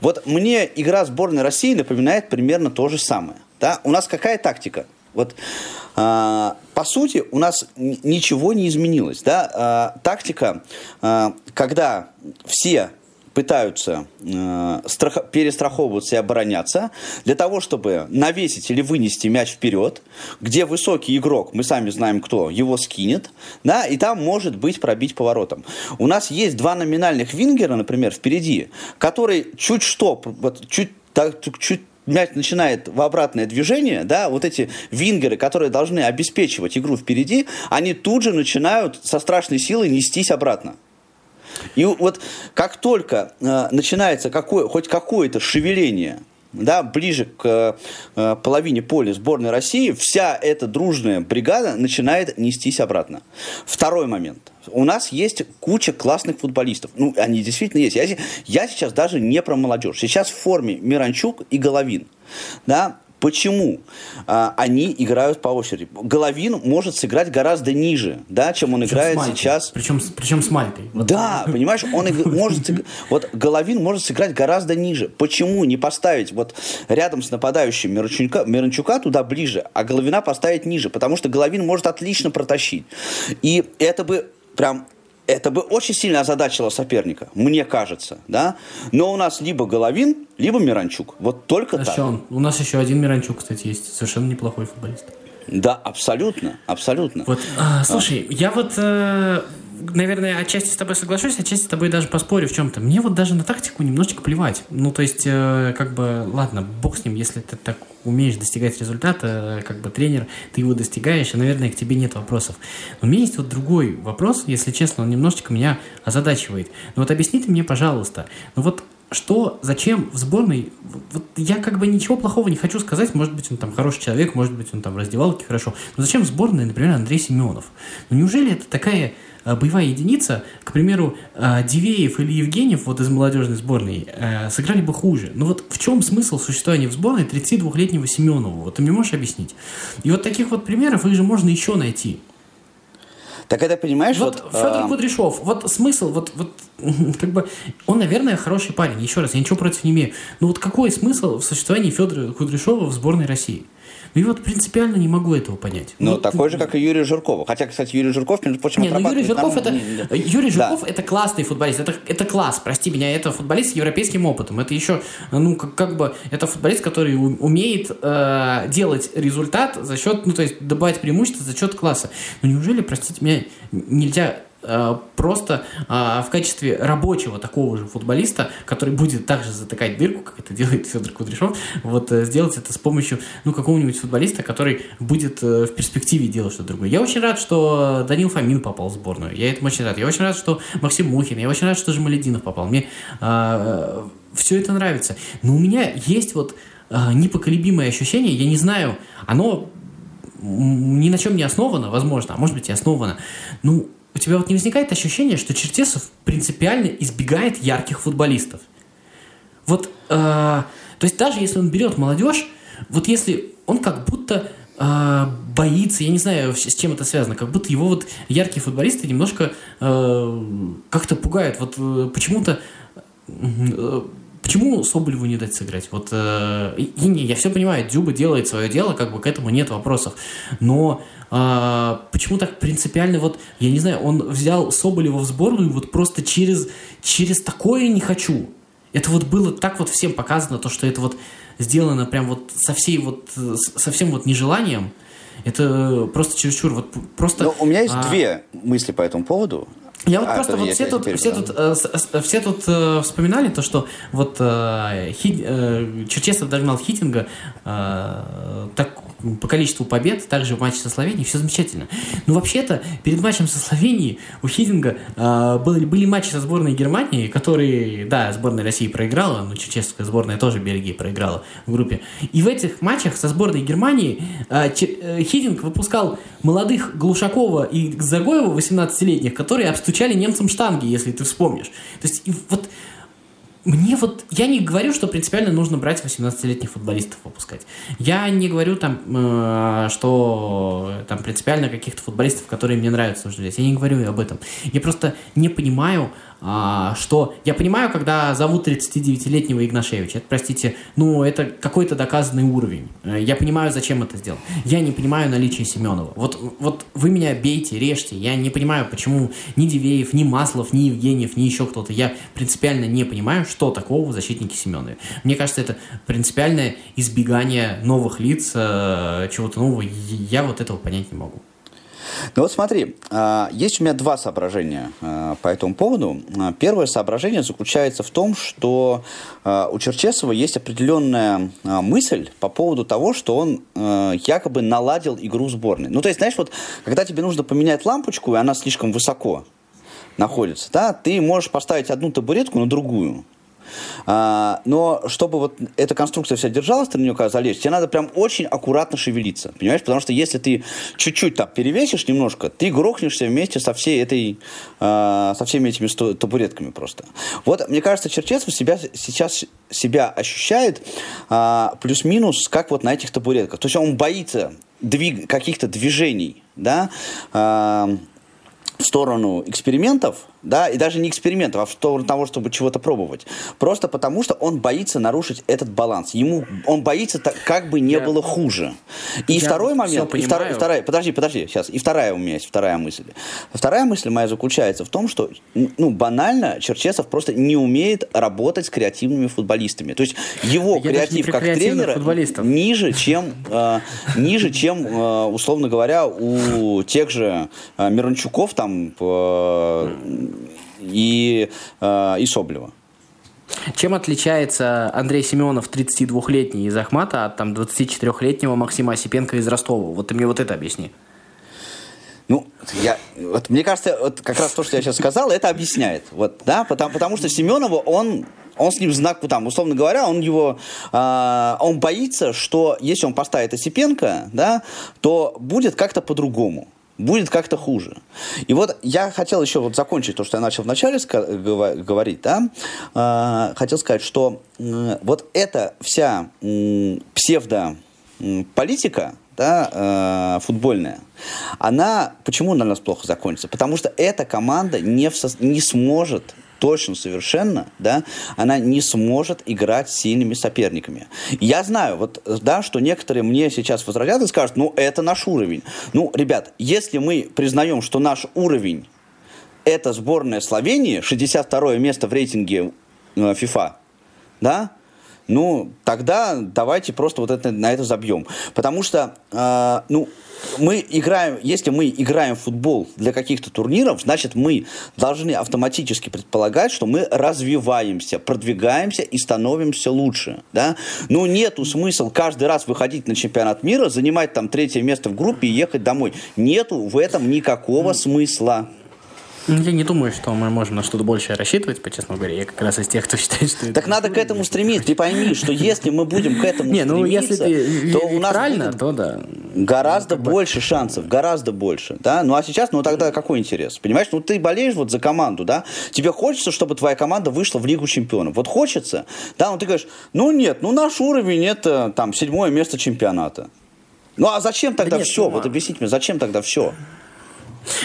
Вот мне игра сборной России напоминает примерно то же самое. Да? У нас какая тактика? Вот, э, по сути, у нас ничего не изменилось. Да? Э, тактика, э, когда все пытаются э, страх... перестраховываться и обороняться для того, чтобы навесить или вынести мяч вперед, где высокий игрок, мы сами знаем кто, его скинет, да, и там может быть пробить поворотом. У нас есть два номинальных вингера, например, впереди, которые чуть что, вот, чуть, так, чуть мяч начинает в обратное движение, да, вот эти вингеры, которые должны обеспечивать игру впереди, они тут же начинают со страшной силой нестись обратно. И вот как только э, начинается какое, хоть какое-то шевеление да, ближе к э, половине поля сборной России, вся эта дружная бригада начинает нестись обратно. Второй момент. У нас есть куча классных футболистов. Ну, они действительно есть. Я, я сейчас даже не про молодежь. Сейчас в форме Миранчук и Головин. Да, Почему а, они играют по очереди? Головин может сыграть гораздо ниже, да, чем он причем играет сейчас.
Причем, причем с Малькой.
Да, понимаешь, он может вот Головин может сыграть гораздо ниже. Почему не поставить вот рядом с нападающим Миранчука, Миранчука туда ближе, а Головина поставить ниже? Потому что Головин может отлично протащить. И это бы прям это бы очень сильно озадачило соперника, мне кажется, да. Но у нас либо Головин, либо Миранчук. Вот только а так.
У нас еще один Миранчук, кстати, есть. Совершенно неплохой футболист.
Да, абсолютно, абсолютно.
Вот, а, слушай, а. я вот э, наверное, отчасти с тобой соглашусь, отчасти с тобой даже поспорю в чем-то. Мне вот даже на тактику немножечко плевать. Ну, то есть, э, как бы, ладно, бог с ним, если ты так умеешь достигать результата, как бы тренер, ты его достигаешь, и, наверное, к тебе нет вопросов. Но у меня есть вот другой вопрос, если честно, он немножечко меня озадачивает. Ну вот объясни ты мне, пожалуйста, ну вот что, зачем в сборной, вот я как бы ничего плохого не хочу сказать, может быть, он там хороший человек, может быть, он там в раздевалке хорошо, но зачем в сборной, например, Андрей Семенов? Ну неужели это такая Э, боевая единица, к примеру, э, Дивеев или Евгеньев вот из молодежной сборной э, сыграли бы хуже. Ну вот в чем смысл существования в сборной 32-летнего Семенова? Вот ты мне можешь объяснить? И вот таких вот примеров их же можно еще найти.
Так это понимаешь,
вот, вот Федор а... Кудряшов, вот смысл, вот, вот как бы он, наверное, хороший парень. Еще раз, я ничего против не имею. Но вот какой смысл в существовании Федора Кудряшова в сборной России? Ну и вот принципиально не могу этого понять.
Ну,
ну
такой же, как и Юрий Жирков. Хотя, кстати, Юрий Жирков, между прочим,
не, ну, Юрий Жирков, нам... это, Юрий Жирков да. это классный футболист. Это, это класс, прости меня. Это футболист с европейским опытом. Это еще, ну, как, как бы, это футболист, который умеет э, делать результат за счет, ну, то есть добавить преимущество за счет класса. Но неужели, простите меня, нельзя просто а, в качестве рабочего такого же футболиста, который будет также затыкать дырку, как это делает Федор Кудряшов, вот э, сделать это с помощью ну, какого-нибудь футболиста, который будет э, в перспективе делать что-то другое. Я очень рад, что Данил Фомин попал в сборную. Я этому очень рад. Я очень рад, что Максим Мухин. Я очень рад, что Жамалединов попал. Мне а, все это нравится. Но у меня есть вот а, непоколебимое ощущение, я не знаю, оно ни на чем не основано, возможно, а может быть и основано. Ну, у тебя вот не возникает ощущение, что Чертесов принципиально избегает ярких футболистов? Вот, э, то есть даже если он берет молодежь, вот если он как будто э, боится, я не знаю, с чем это связано, как будто его вот яркие футболисты немножко э, как-то пугают. Вот э, почему-то э, Почему Соболеву не дать сыграть? Вот, э, и, не, я все понимаю, Дюба делает свое дело, как бы к этому нет вопросов. Но э, почему так принципиально, вот, я не знаю, он взял Соболева в сборную вот просто через, через такое не хочу. это вот было так вот всем показано, то, что это вот сделано прям вот со всей вот, со всем вот нежеланием, это просто чересчур. Вот просто,
Но у меня есть а... две мысли по этому поводу.
Я вот а, просто вот все тут, все тут, э, все тут э, вспоминали то, что вот э, Хи, э, Черчесов догнал Хитинга э, так, по количеству побед, также в матче со Словенией, все замечательно. Но вообще-то перед матчем со Словенией у Хитинга э, были, были матчи со сборной Германии, которые, да, сборная России проиграла, но Черчесовская сборная тоже Бельгии проиграла в группе. И в этих матчах со сборной Германии э, э Хитинг выпускал молодых Глушакова и Загоева, 18-летних, которые обступили стучали немцам штанги, если ты вспомнишь. То есть, вот мне вот, я не говорю, что принципиально нужно брать 18-летних футболистов выпускать. Я не говорю там, э, что там принципиально каких-то футболистов, которые мне нравятся, нужно взять. Я не говорю об этом. Я просто не понимаю, а, что я понимаю, когда зовут 39-летнего Игнашевича, это, простите, ну, это какой-то доказанный уровень. Э, я понимаю, зачем это сделал. Я не понимаю наличие Семенова. Вот, вот вы меня бейте, режьте. Я не понимаю, почему ни Дивеев, ни Маслов, ни Евгеньев, ни еще кто-то. Я принципиально не понимаю, что такого в защитнике Семенове. Мне кажется, это принципиальное избегание новых лиц, э, чего-то нового. Я вот этого понять не могу.
Ну вот смотри, а, есть у меня два соображения а, по этому поводу. А, первое соображение заключается в том, что у Черчесова есть определенная мысль по поводу того, что он якобы наладил игру сборной. Ну то есть, знаешь, вот когда тебе нужно поменять лампочку, и она слишком высоко находится, да, ты можешь поставить одну табуретку на другую. А, но чтобы вот эта конструкция вся держалась, ты на нее когда залезешь, тебе надо прям очень аккуратно шевелиться, понимаешь? Потому что если ты чуть-чуть так перевесишь немножко, ты грохнешься вместе со всей этой, а, со всеми этими табуретками просто. Вот, мне кажется, Черчесов себя, сейчас себя ощущает а, плюс-минус как вот на этих табуретках. То есть он боится двиг, каких-то движений, да, а, в сторону экспериментов, да, и даже не экспериментов, а в сторону того, чтобы чего-то пробовать. Просто потому, что он боится нарушить этот баланс. Ему, он боится, так, как бы не я, было хуже. И второй момент, и втор, вторая, подожди, подожди, сейчас, и вторая у меня есть, вторая мысль. Вторая мысль моя заключается в том, что, ну, банально, Черчесов просто не умеет работать с креативными футболистами. То есть его я креатив как тренера ниже, чем, э, ниже, чем, э, условно говоря, у тех же э, Мирончуков там э, и, э, и Соблева.
Чем отличается Андрей Семенов, 32-летний из Ахмата, от там 24-летнего Максима Осипенко из Ростова? Вот ты мне вот это объясни.
Ну, я, вот, мне кажется, вот как раз то, что я сейчас сказал, это объясняет. Вот, да, потому, потому что Семенову он он с ним знак, там, условно говоря, он его, э, он боится, что если он поставит Осипенко, да, то будет как-то по-другому будет как-то хуже. И вот я хотел еще вот закончить то, что я начал вначале говорить, да, э, хотел сказать, что вот эта вся э, псевдополитика, да, э, футбольная, она почему на нас плохо закончится? Потому что эта команда не, в со... не сможет точно совершенно, да, она не сможет играть с сильными соперниками. Я знаю, вот, да, что некоторые мне сейчас возразят и скажут, ну, это наш уровень. Ну, ребят, если мы признаем, что наш уровень это сборная Словении, 62 место в рейтинге э, FIFA, да, ну, тогда давайте просто вот это, на это забьем. Потому что, э, ну, мы играем, если мы играем в футбол для каких-то турниров, значит, мы должны автоматически предполагать, что мы развиваемся, продвигаемся и становимся лучше. Да? Ну, нету смысла каждый раз выходить на чемпионат мира, занимать там третье место в группе и ехать домой. Нету в этом никакого смысла.
Ну, я не думаю, что мы можем на что-то большее рассчитывать, по честному говоря. Я как раз из тех, кто считает, что
Так надо к этому стремиться. Ты пойми, что если мы будем к этому не, ну, если ты то у нас будет то да. гораздо больше шансов, гораздо больше. Да? Ну а сейчас, ну тогда какой интерес? Понимаешь, ну ты болеешь вот за команду, да? Тебе хочется, чтобы твоя команда вышла в Лигу чемпионов. Вот хочется, да, ну ты говоришь, ну нет, ну наш уровень это там седьмое место чемпионата. Ну а зачем тогда да нет, все? Ну, вот объясните мне, зачем тогда все?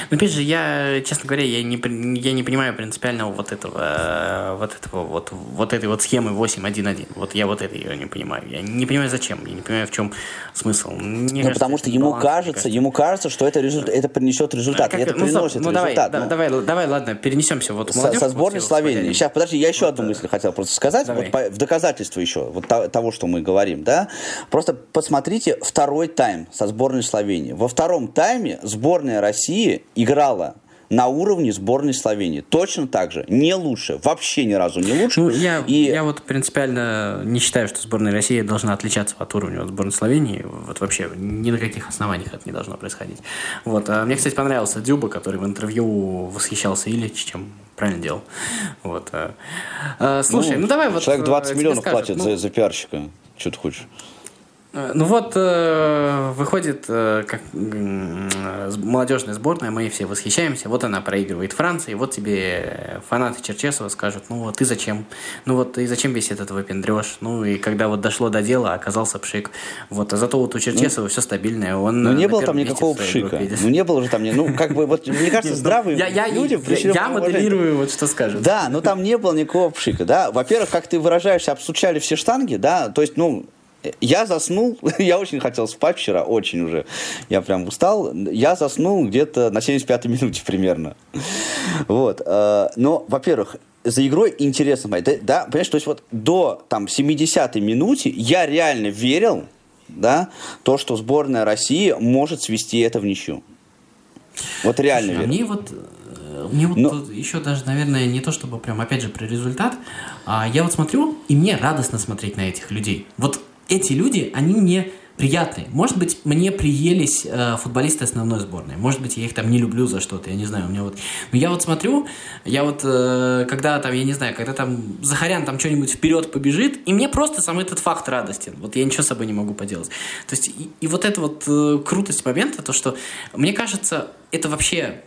Ну, опять же, я, честно говоря, я не, я не понимаю принципиального вот этого, вот этого, вот, вот этой вот схемы 8.1.1. Вот я вот это ее не понимаю. Я не понимаю, зачем. Я не понимаю, в чем смысл. Мне
ну, кажется, потому что ему кажется, кажется, ему кажется, что это, результат, это принесет результат. Как, это ну, приносит ну, результат.
Давай, ну. давай, давай, ладно, перенесемся вот
со, со сборной Словении. Сейчас, подожди, я еще вот, одну мысль хотел просто сказать. Вот по, в доказательство еще вот того, что мы говорим, да. Просто посмотрите второй тайм со сборной Словении. Во втором тайме сборная России играла на уровне сборной Словении. Точно так же. Не лучше. Вообще ни разу не лучше.
Ну, я, и... я вот принципиально не считаю, что сборная России должна отличаться от уровня от сборной Словении. Вот вообще ни на каких основаниях это не должно происходить. Вот. А мне, кстати, понравился Дюба, который в интервью восхищался Ильич, чем правильно делал. Вот. А, а, слушай, ну, ну давай вот...
Человек 20 э, миллионов скажет, платит ну... за, за пиарщика. Что ты хочешь?
Э, ну вот, э, выходит э, как молодежная сборная, мы все восхищаемся, вот она проигрывает Франции, вот тебе фанаты Черчесова скажут, ну вот ты зачем, ну вот и зачем весь этот выпендреж, ну и когда вот дошло до дела, оказался пшик, вот, а зато вот у Черчесова ну, все стабильное, он
Ну не было там никакого пшика, ну не было же там, ну как бы, вот мне кажется, ну, здравые люди...
Я моделирую, вот что скажут.
Да, но там не было никакого пшика, да, во-первых, как ты выражаешься, обстучали все штанги, да, то есть, ну, я заснул, я очень хотел спать вчера, очень уже. Я прям устал. Я заснул где-то на 75-й минуте примерно. Вот. Э, но, во-первых, за игрой интересно смотреть. Да, понимаешь, то есть вот до там 70-й минуте я реально верил, да, то, что сборная России может свести это в ничью. Вот реально
Слушай, а мне вот э, мне вот Но... еще даже, наверное, не то чтобы прям, опять же, про результат, а я вот смотрю, и мне радостно смотреть на этих людей. Вот эти люди, они мне приятные. Может быть, мне приелись э, футболисты основной сборной. Может быть, я их там не люблю за что-то, я не знаю. У меня вот... Но я вот смотрю, я вот, э, когда там, я не знаю, когда там Захарян там что-нибудь вперед побежит, и мне просто сам этот факт радостен. Вот я ничего с собой не могу поделать. То есть, и, и вот эта вот э, крутость момента, то, что, мне кажется, это вообще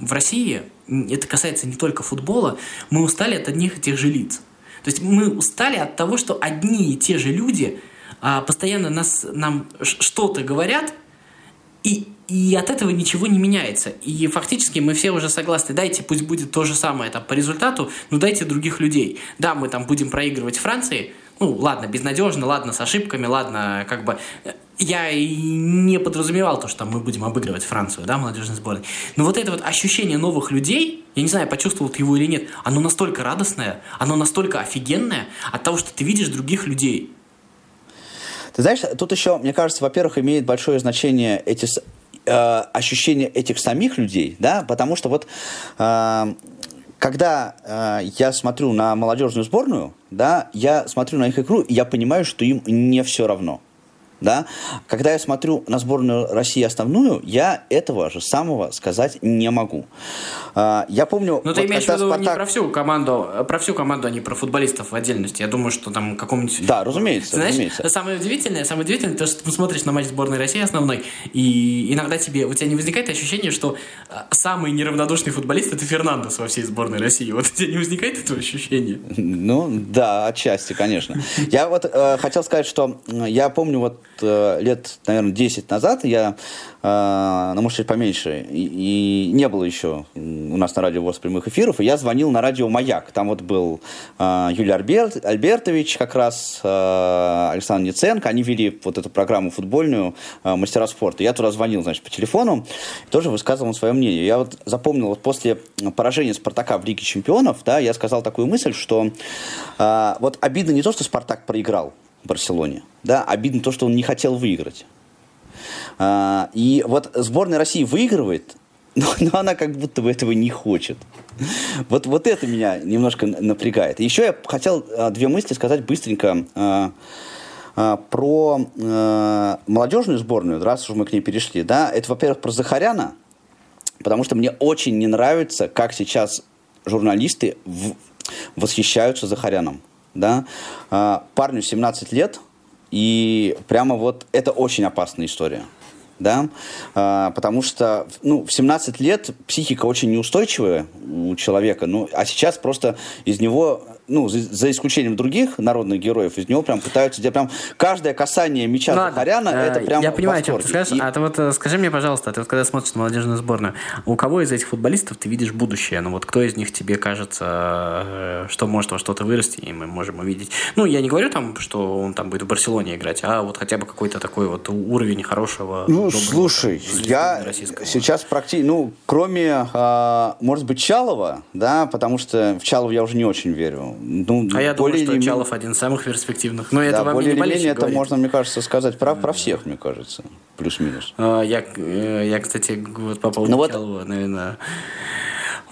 в России, это касается не только футбола, мы устали от одних и тех же лиц. То есть мы устали от того, что одни и те же люди – а, постоянно нас, нам что-то говорят, и, и от этого ничего не меняется. И фактически мы все уже согласны, дайте, пусть будет то же самое там, по результату, но дайте других людей. Да, мы там будем проигрывать Франции, ну, ладно, безнадежно, ладно, с ошибками, ладно, как бы... Я и не подразумевал то, что мы будем обыгрывать Францию, да, молодежной сборной. Но вот это вот ощущение новых людей, я не знаю, почувствовал ты его или нет, оно настолько радостное, оно настолько офигенное от того, что ты видишь других людей.
Ты знаешь, тут еще, мне кажется, во-первых, имеет большое значение эти э, ощущения этих самих людей, да, потому что вот э, когда э, я смотрю на молодежную сборную, да, я смотрю на их игру, и я понимаю, что им не все равно. Да? Когда я смотрю на сборную России основную, я этого же самого сказать не могу. А, я помню...
Но вот ты имеешь в виду Спартак... не про всю команду, а про всю команду, а не про футболистов в отдельности. Я думаю, что там каком-нибудь...
Да, разумеется.
Знаешь,
разумеется.
самое удивительное, самое удивительное, то, что ты смотришь на матч сборной России основной, и иногда тебе, у тебя не возникает ощущение, что самый неравнодушный футболист это Фернандес во всей сборной России. Вот у тебя не возникает этого ощущения?
Ну, да, отчасти, конечно. Я вот э, хотел сказать, что я помню вот лет, наверное, 10 назад я, э, ну, может, чуть поменьше, и, и не было еще у нас на радио ВОЗ прямых эфиров, и я звонил на радио «Маяк». Там вот был э, Юлий Альберт, Альбертович как раз, э, Александр Ниценко, они вели вот эту программу футбольную э, «Мастера спорта». Я туда звонил, значит, по телефону, тоже высказывал свое мнение. Я вот запомнил, вот после поражения «Спартака» в Лиге чемпионов, да, я сказал такую мысль, что э, вот обидно не то, что «Спартак» проиграл, Барселоне. Да, обидно то, что он не хотел выиграть. А, и вот сборная России выигрывает, но, но она как будто бы этого не хочет. Вот, вот это меня немножко напрягает. Еще я хотел а, две мысли сказать быстренько а, а, про а, молодежную сборную, раз уж мы к ней перешли. Да, это, во-первых, про Захаряна, потому что мне очень не нравится, как сейчас журналисты в, восхищаются Захаряном да, а, парню 17 лет, и прямо вот это очень опасная история. Да, а, потому что ну, в 17 лет психика очень неустойчивая у человека, ну, а сейчас просто из него ну, за, за исключением других народных героев, из него прям пытаются, где прям каждое касание мяча
Ладно,
Захаряна,
э,
это прям
Я понимаю, о чем ты скажешь.
И-
А ты вот э, скажи мне, пожалуйста, ты вот когда смотришь на молодежную сборную, у кого из этих футболистов ты видишь будущее? Ну вот кто из них тебе кажется, э, что может во что-то вырасти, и мы можем увидеть? Ну, я не говорю там, что он там будет в Барселоне играть, а вот хотя бы какой-то такой вот уровень хорошего.
Ну,
доброго
слушай, я сейчас практически, ну, кроме, а, может быть, Чалова, да, потому что в Чалова я уже не очень верю. Ну,
А я думаю,
более
что
или-
Чалов один из самых перспективных. Но это
да,
вам
более
не
или менее это
говорит.
можно, мне кажется, сказать про, про всех, мне кажется, плюс-минус.
А, Я, э, я, кстати, вот по поводу
Ну вот-
Чалова, наверное...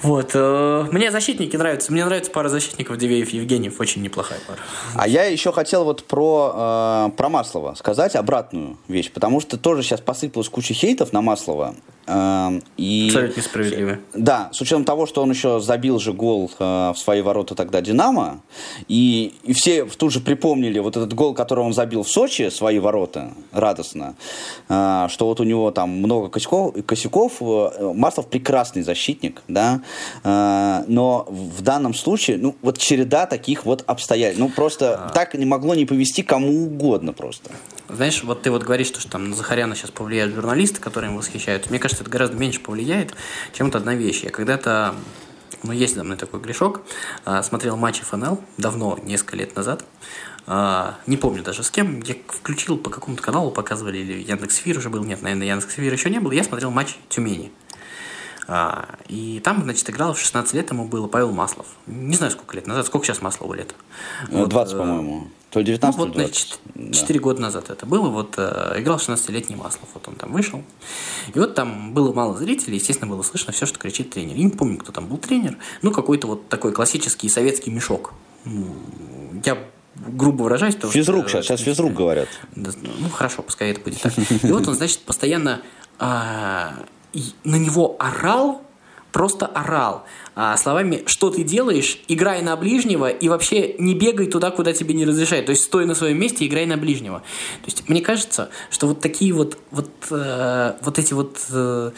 Вот. э, Мне защитники нравятся. Мне нравится пара защитников Дивеев Евгеньев. Очень неплохая пара.
А я еще хотел вот про, э, про Маслова сказать обратную вещь, потому что тоже сейчас посыпалась куча хейтов на Маслова. э, и...
Абсолютно несправедливо.
Да, с учетом того, что он еще забил же гол э, в свои ворота тогда Динамо, и, и все тут же припомнили вот этот гол, который он забил в Сочи, свои ворота, радостно, э, что вот у него там много косяков, косяков. э, Маслов прекрасный защитник, да, но в данном случае, ну, вот череда таких вот обстоятельств, ну, просто так не могло не повести кому угодно просто.
Знаешь, вот ты вот говоришь, что, что там на Захаряна сейчас повлияют журналисты, которые им восхищаются. Мне кажется, это гораздо меньше повлияет, чем вот одна вещь. Я когда-то, ну, есть за мной такой грешок, а, смотрел матч ФНЛ давно, несколько лет назад. А, Не помню даже с кем. Я включил по какому-то каналу, показывали, или Яндекс.Эфир уже был. Нет, наверное, Яндекс.Эфир еще не был. Я смотрел матч Тюмени. А, и там, значит, играл в 16 лет, ему было Павел Маслов. Не знаю, сколько лет назад. Сколько сейчас Маслову лет?
Э, 20,
э,
по-моему. То ли
ну,
19,
вот,
то ли
значит,
20. Да.
4 года назад это было. Вот э, играл 16-летний Маслов. Вот он там вышел. И вот там было мало зрителей. Естественно, было слышно все, что кричит тренер. Я не помню, кто там был тренер. Ну, какой-то вот такой классический советский мешок. Ну, Я грубо выражаюсь. потому
Физрук
что-
сейчас, сейчас физрук говорят.
Ну, хорошо, пускай это будет так. И вот он, значит, постоянно а, на него орал, просто орал. А, словами, что ты делаешь, играй на ближнего и вообще не бегай туда, куда тебе не разрешают. То есть стой на своем месте, играй на ближнего. То есть мне кажется, что вот такие вот, вот, э, вот эти вот э,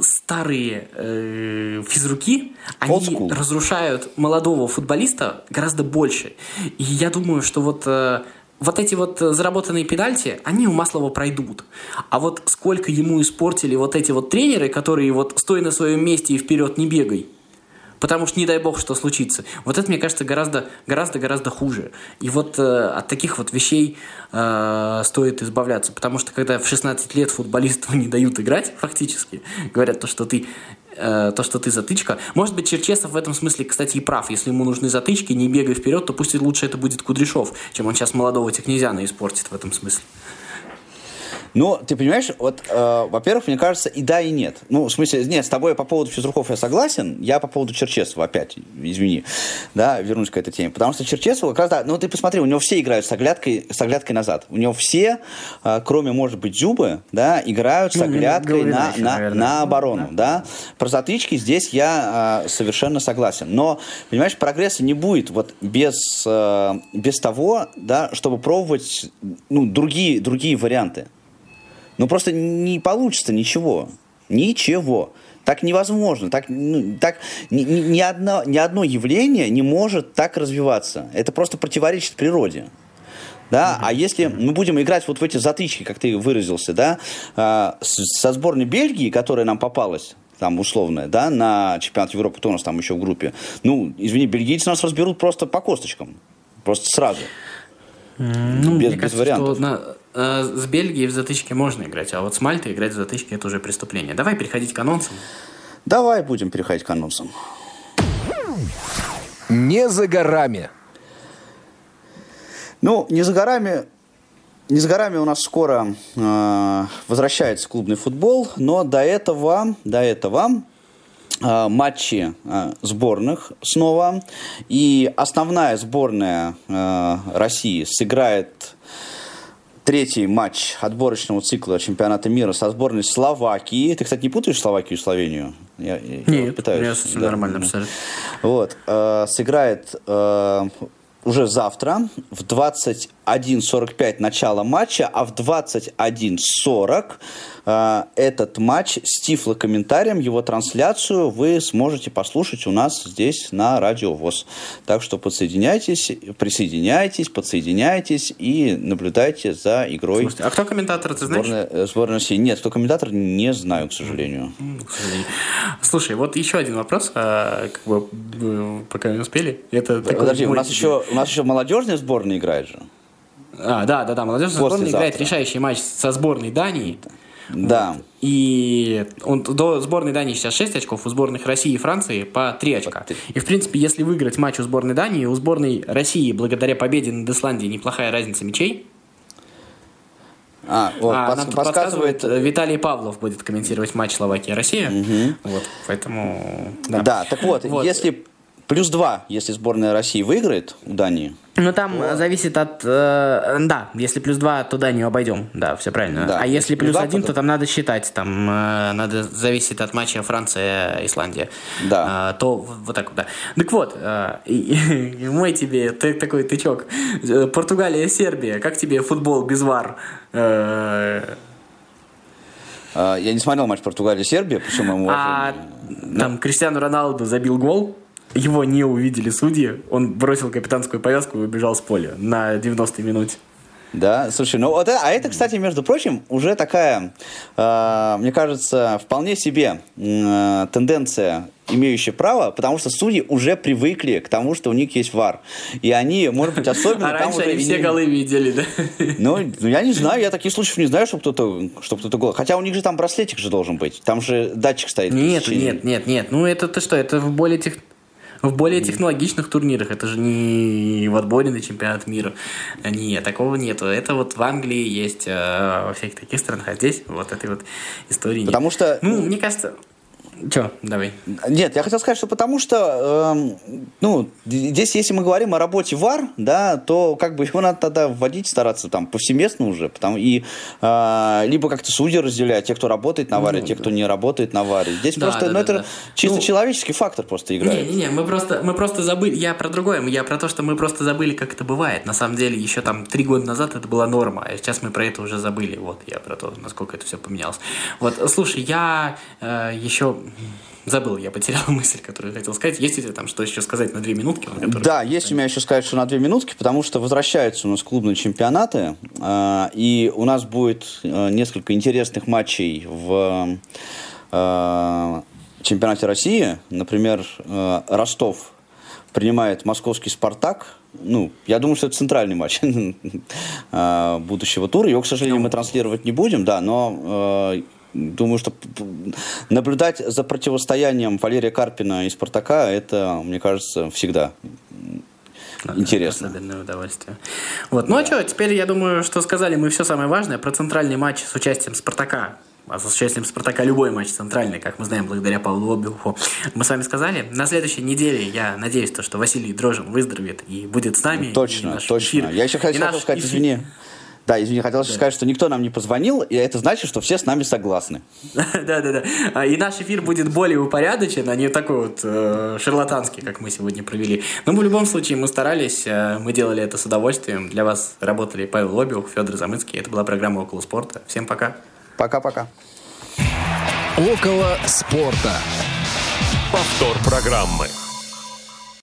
старые э, физруки, они разрушают молодого футболиста гораздо больше. И я думаю, что вот, э, вот эти вот э, заработанные педальти, они у Маслова пройдут. А вот сколько ему испортили вот эти вот тренеры, которые вот стой на своем месте и вперед не бегай. Потому что не дай бог, что случится. Вот это, мне кажется, гораздо, гораздо, гораздо хуже. И вот э, от таких вот вещей э, стоит избавляться. Потому что когда в 16 лет футболисту не дают играть, фактически, говорят то, что ты э, то, что ты затычка. Может быть, Черчесов в этом смысле, кстати, и прав. Если ему нужны затычки, не бегай вперед, то пусть лучше это будет Кудряшов, чем он сейчас молодого Технезяна испортит в этом смысле.
Ну, ты понимаешь, вот, э, во-первых, мне кажется, и да, и нет. Ну, в смысле, нет, с тобой по поводу физруков я согласен, я по поводу Черчесова опять, извини, да, вернусь к этой теме. Потому что Черчесова как раз, да, ну, ты посмотри, у него все играют с оглядкой, с оглядкой назад. У него все, э, кроме, может быть, Зюбы, да, играют с
Ну,
оглядкой
Головина
на,
еще,
на,
наверное.
на оборону, да. Про затычки здесь я э, совершенно согласен. Но, понимаешь, прогресса не будет вот без, э, без того, да, чтобы пробовать, ну, другие, другие варианты. Ну, просто не получится ничего. Ничего. Так невозможно. Так, ну, так ни, ни- одно, ни одно явление не может так развиваться. Это просто противоречит природе. Да? А если мы будем играть вот в эти затычки, как ты выразился, да, с- со сборной Бельгии, которая нам попалась, там условная, да, на чемпионат Европы, кто у нас там еще в группе, ну, извини, бельгийцы нас разберут просто по косточкам. Просто сразу.
Ну,
без,
мне
без
кажется,
вариантов.
что на- э, с Бельгией в затычке можно играть, а вот с Мальтой играть в затычке это уже преступление. Давай переходить к анонсам.
Давай будем переходить к анонсам.
Не за горами.
Ну, не за горами, не за горами у нас скоро э, возвращается клубный футбол, но до этого, до этого э, матчи э, сборных снова. И основная сборная э, России сыграет третий матч отборочного цикла чемпионата мира со сборной Словакии. Ты, кстати, не путаешь Словакию и Словению? Я, я
Нет,
пытаюсь,
у меня всё
да,
нормально абсолютно.
Вот, э, сыграет э, уже завтра в 21.45 начало матча, а в 21.40 э, этот матч с тифлокомментарием, его трансляцию вы сможете послушать у нас здесь на Радио ВОЗ. Так что подсоединяйтесь, присоединяйтесь, подсоединяйтесь и наблюдайте за игрой.
Слушайте, а кто комментатор, ты знаешь?
Сборная, э, сборная России. Нет, кто комментатор, не знаю, к сожалению.
К сожалению. Слушай, вот еще один вопрос, а, как бы, пока не успели. Это
Подожди, у нас, еще, у нас еще молодежная сборная играет же.
А, да, да, да, молодежная сборная играет решающий матч со сборной Дании.
Да.
И он, до сборной Дании сейчас 6 очков, у сборных России и Франции по 3 очка. И, в принципе, если выиграть матч у сборной Дании, у сборной России, благодаря победе над Исландией, неплохая разница мячей.
А, вот,
а,
подс-
нам
подсказывает...
подсказывает, э, Виталий Павлов будет комментировать матч Словакия-Россия. Вот, поэтому... Да.
Да, так вот,
Вот.
если плюс два, если сборная России выиграет у Дании,
Ну, там э, зависит от... э, да, если плюс 2, то Данию обойдем. Да, все правильно.
Да.
А если
Плюс
плюс
два,
1,
то-
то там надо считать. Там э, надо зависит от матча Франция-Исландия.
Да.
А, то вот так вот, да. Так вот, э, мой тебе ты- такой тычок. Э, Португалия-Сербия. Как тебе футбол без вар? Э,
э, я не смотрел матч Португалии-Сербия, причем моему
А там Криштиану Роналду забил гол, его не увидели судьи, он бросил капитанскую повязку и убежал с поля на 90-й минуте.
Да, слушай, ну вот, это- а это, кстати, между прочим, уже такая, э, мне кажется, вполне себе э, тенденция, имеющая право, потому что судьи уже привыкли к тому, что у них есть ВАР. И они, может быть, особенно
А раньше они все
не-
голы видели, да?
Ну, ну, я не знаю, я таких случаев не знаю, что кто-то, что кто-то гол. Хотя у них же там браслетик же должен быть. Там же датчик стоит.
Нет, нет, нет, нет. Ну это ты что, это в более тех... В более технологичных турнирах, это же не в отборе на чемпионат мира. Нет, такого нету. Это вот в Англии есть, э, во всяких таких странах, а здесь вот этой вот истории нет.
Потому что
Ну, мне кажется... Че, давай.
Нет, я хотел сказать, что потому что, эм, ну, здесь, если мы говорим о работе ВАР, да, то как бы его надо тогда вводить, стараться там повсеместно уже, потому и э, либо как-то судьи разделять, те, кто работает на ВАРе, те, кто не работает на ВАРе. Здесь
Ну, Да,
просто,
да,
ну,
да,
это
да.
чисто
Ну,
человеческий фактор просто играет.
Не-не-не, мы просто, мы просто забыли, я про другое, я про то, что мы просто забыли, как это бывает. На самом деле, еще там три года назад это была норма, а сейчас мы про это уже забыли. Вот, я про то, насколько это все поменялось. Вот, слушай, я э, еще забыл, я потерял мысль, которую хотел сказать. Есть у тебя там что еще сказать на две минутки? на которые-
Да, есть у меня еще сказать, что на две минутки, потому что возвращаются у нас клубные чемпионаты, э, и у нас будет э, несколько интересных матчей в э, чемпионате России. Например, э, Ростов принимает московский «Спартак». Ну, я думаю, что это центральный матч э, будущего тура. Его, к сожалению, мы транслировать не будем, да, но э, думаю, что наблюдать за противостоянием Валерия Карпина и «Спартака» это, мне кажется, всегда интересно.
Особенное удовольствие. Вот. Ну а что, теперь я думаю, что сказали мы все самое важное про центральный матч с участием Спартака. А с участием Спартака любой матч центральный, как мы знаем, благодаря Павлу Обуху. Мы с вами сказали. На следующей неделе я надеюсь, то, что Василий Дрожин выздоровеет и будет с нами.
Точно, точно.
эфир-
Я еще хотел сказать,
эфир-
извини. Да, извини, хотел еще сказать, что никто нам не позвонил, и это значит, что все с нами согласны.
Да-да-да. И наш эфир будет более упорядочен, а не такой вот э, шарлатанский, как мы сегодня провели. Но в любом случае мы старались, э, мы делали это с удовольствием. Для вас работали Павел Лобиух, Федор Замыцкий. Это была программа «Около спорта». Всем пока.
Пока-пока.
Около спорта.
Повтор программы.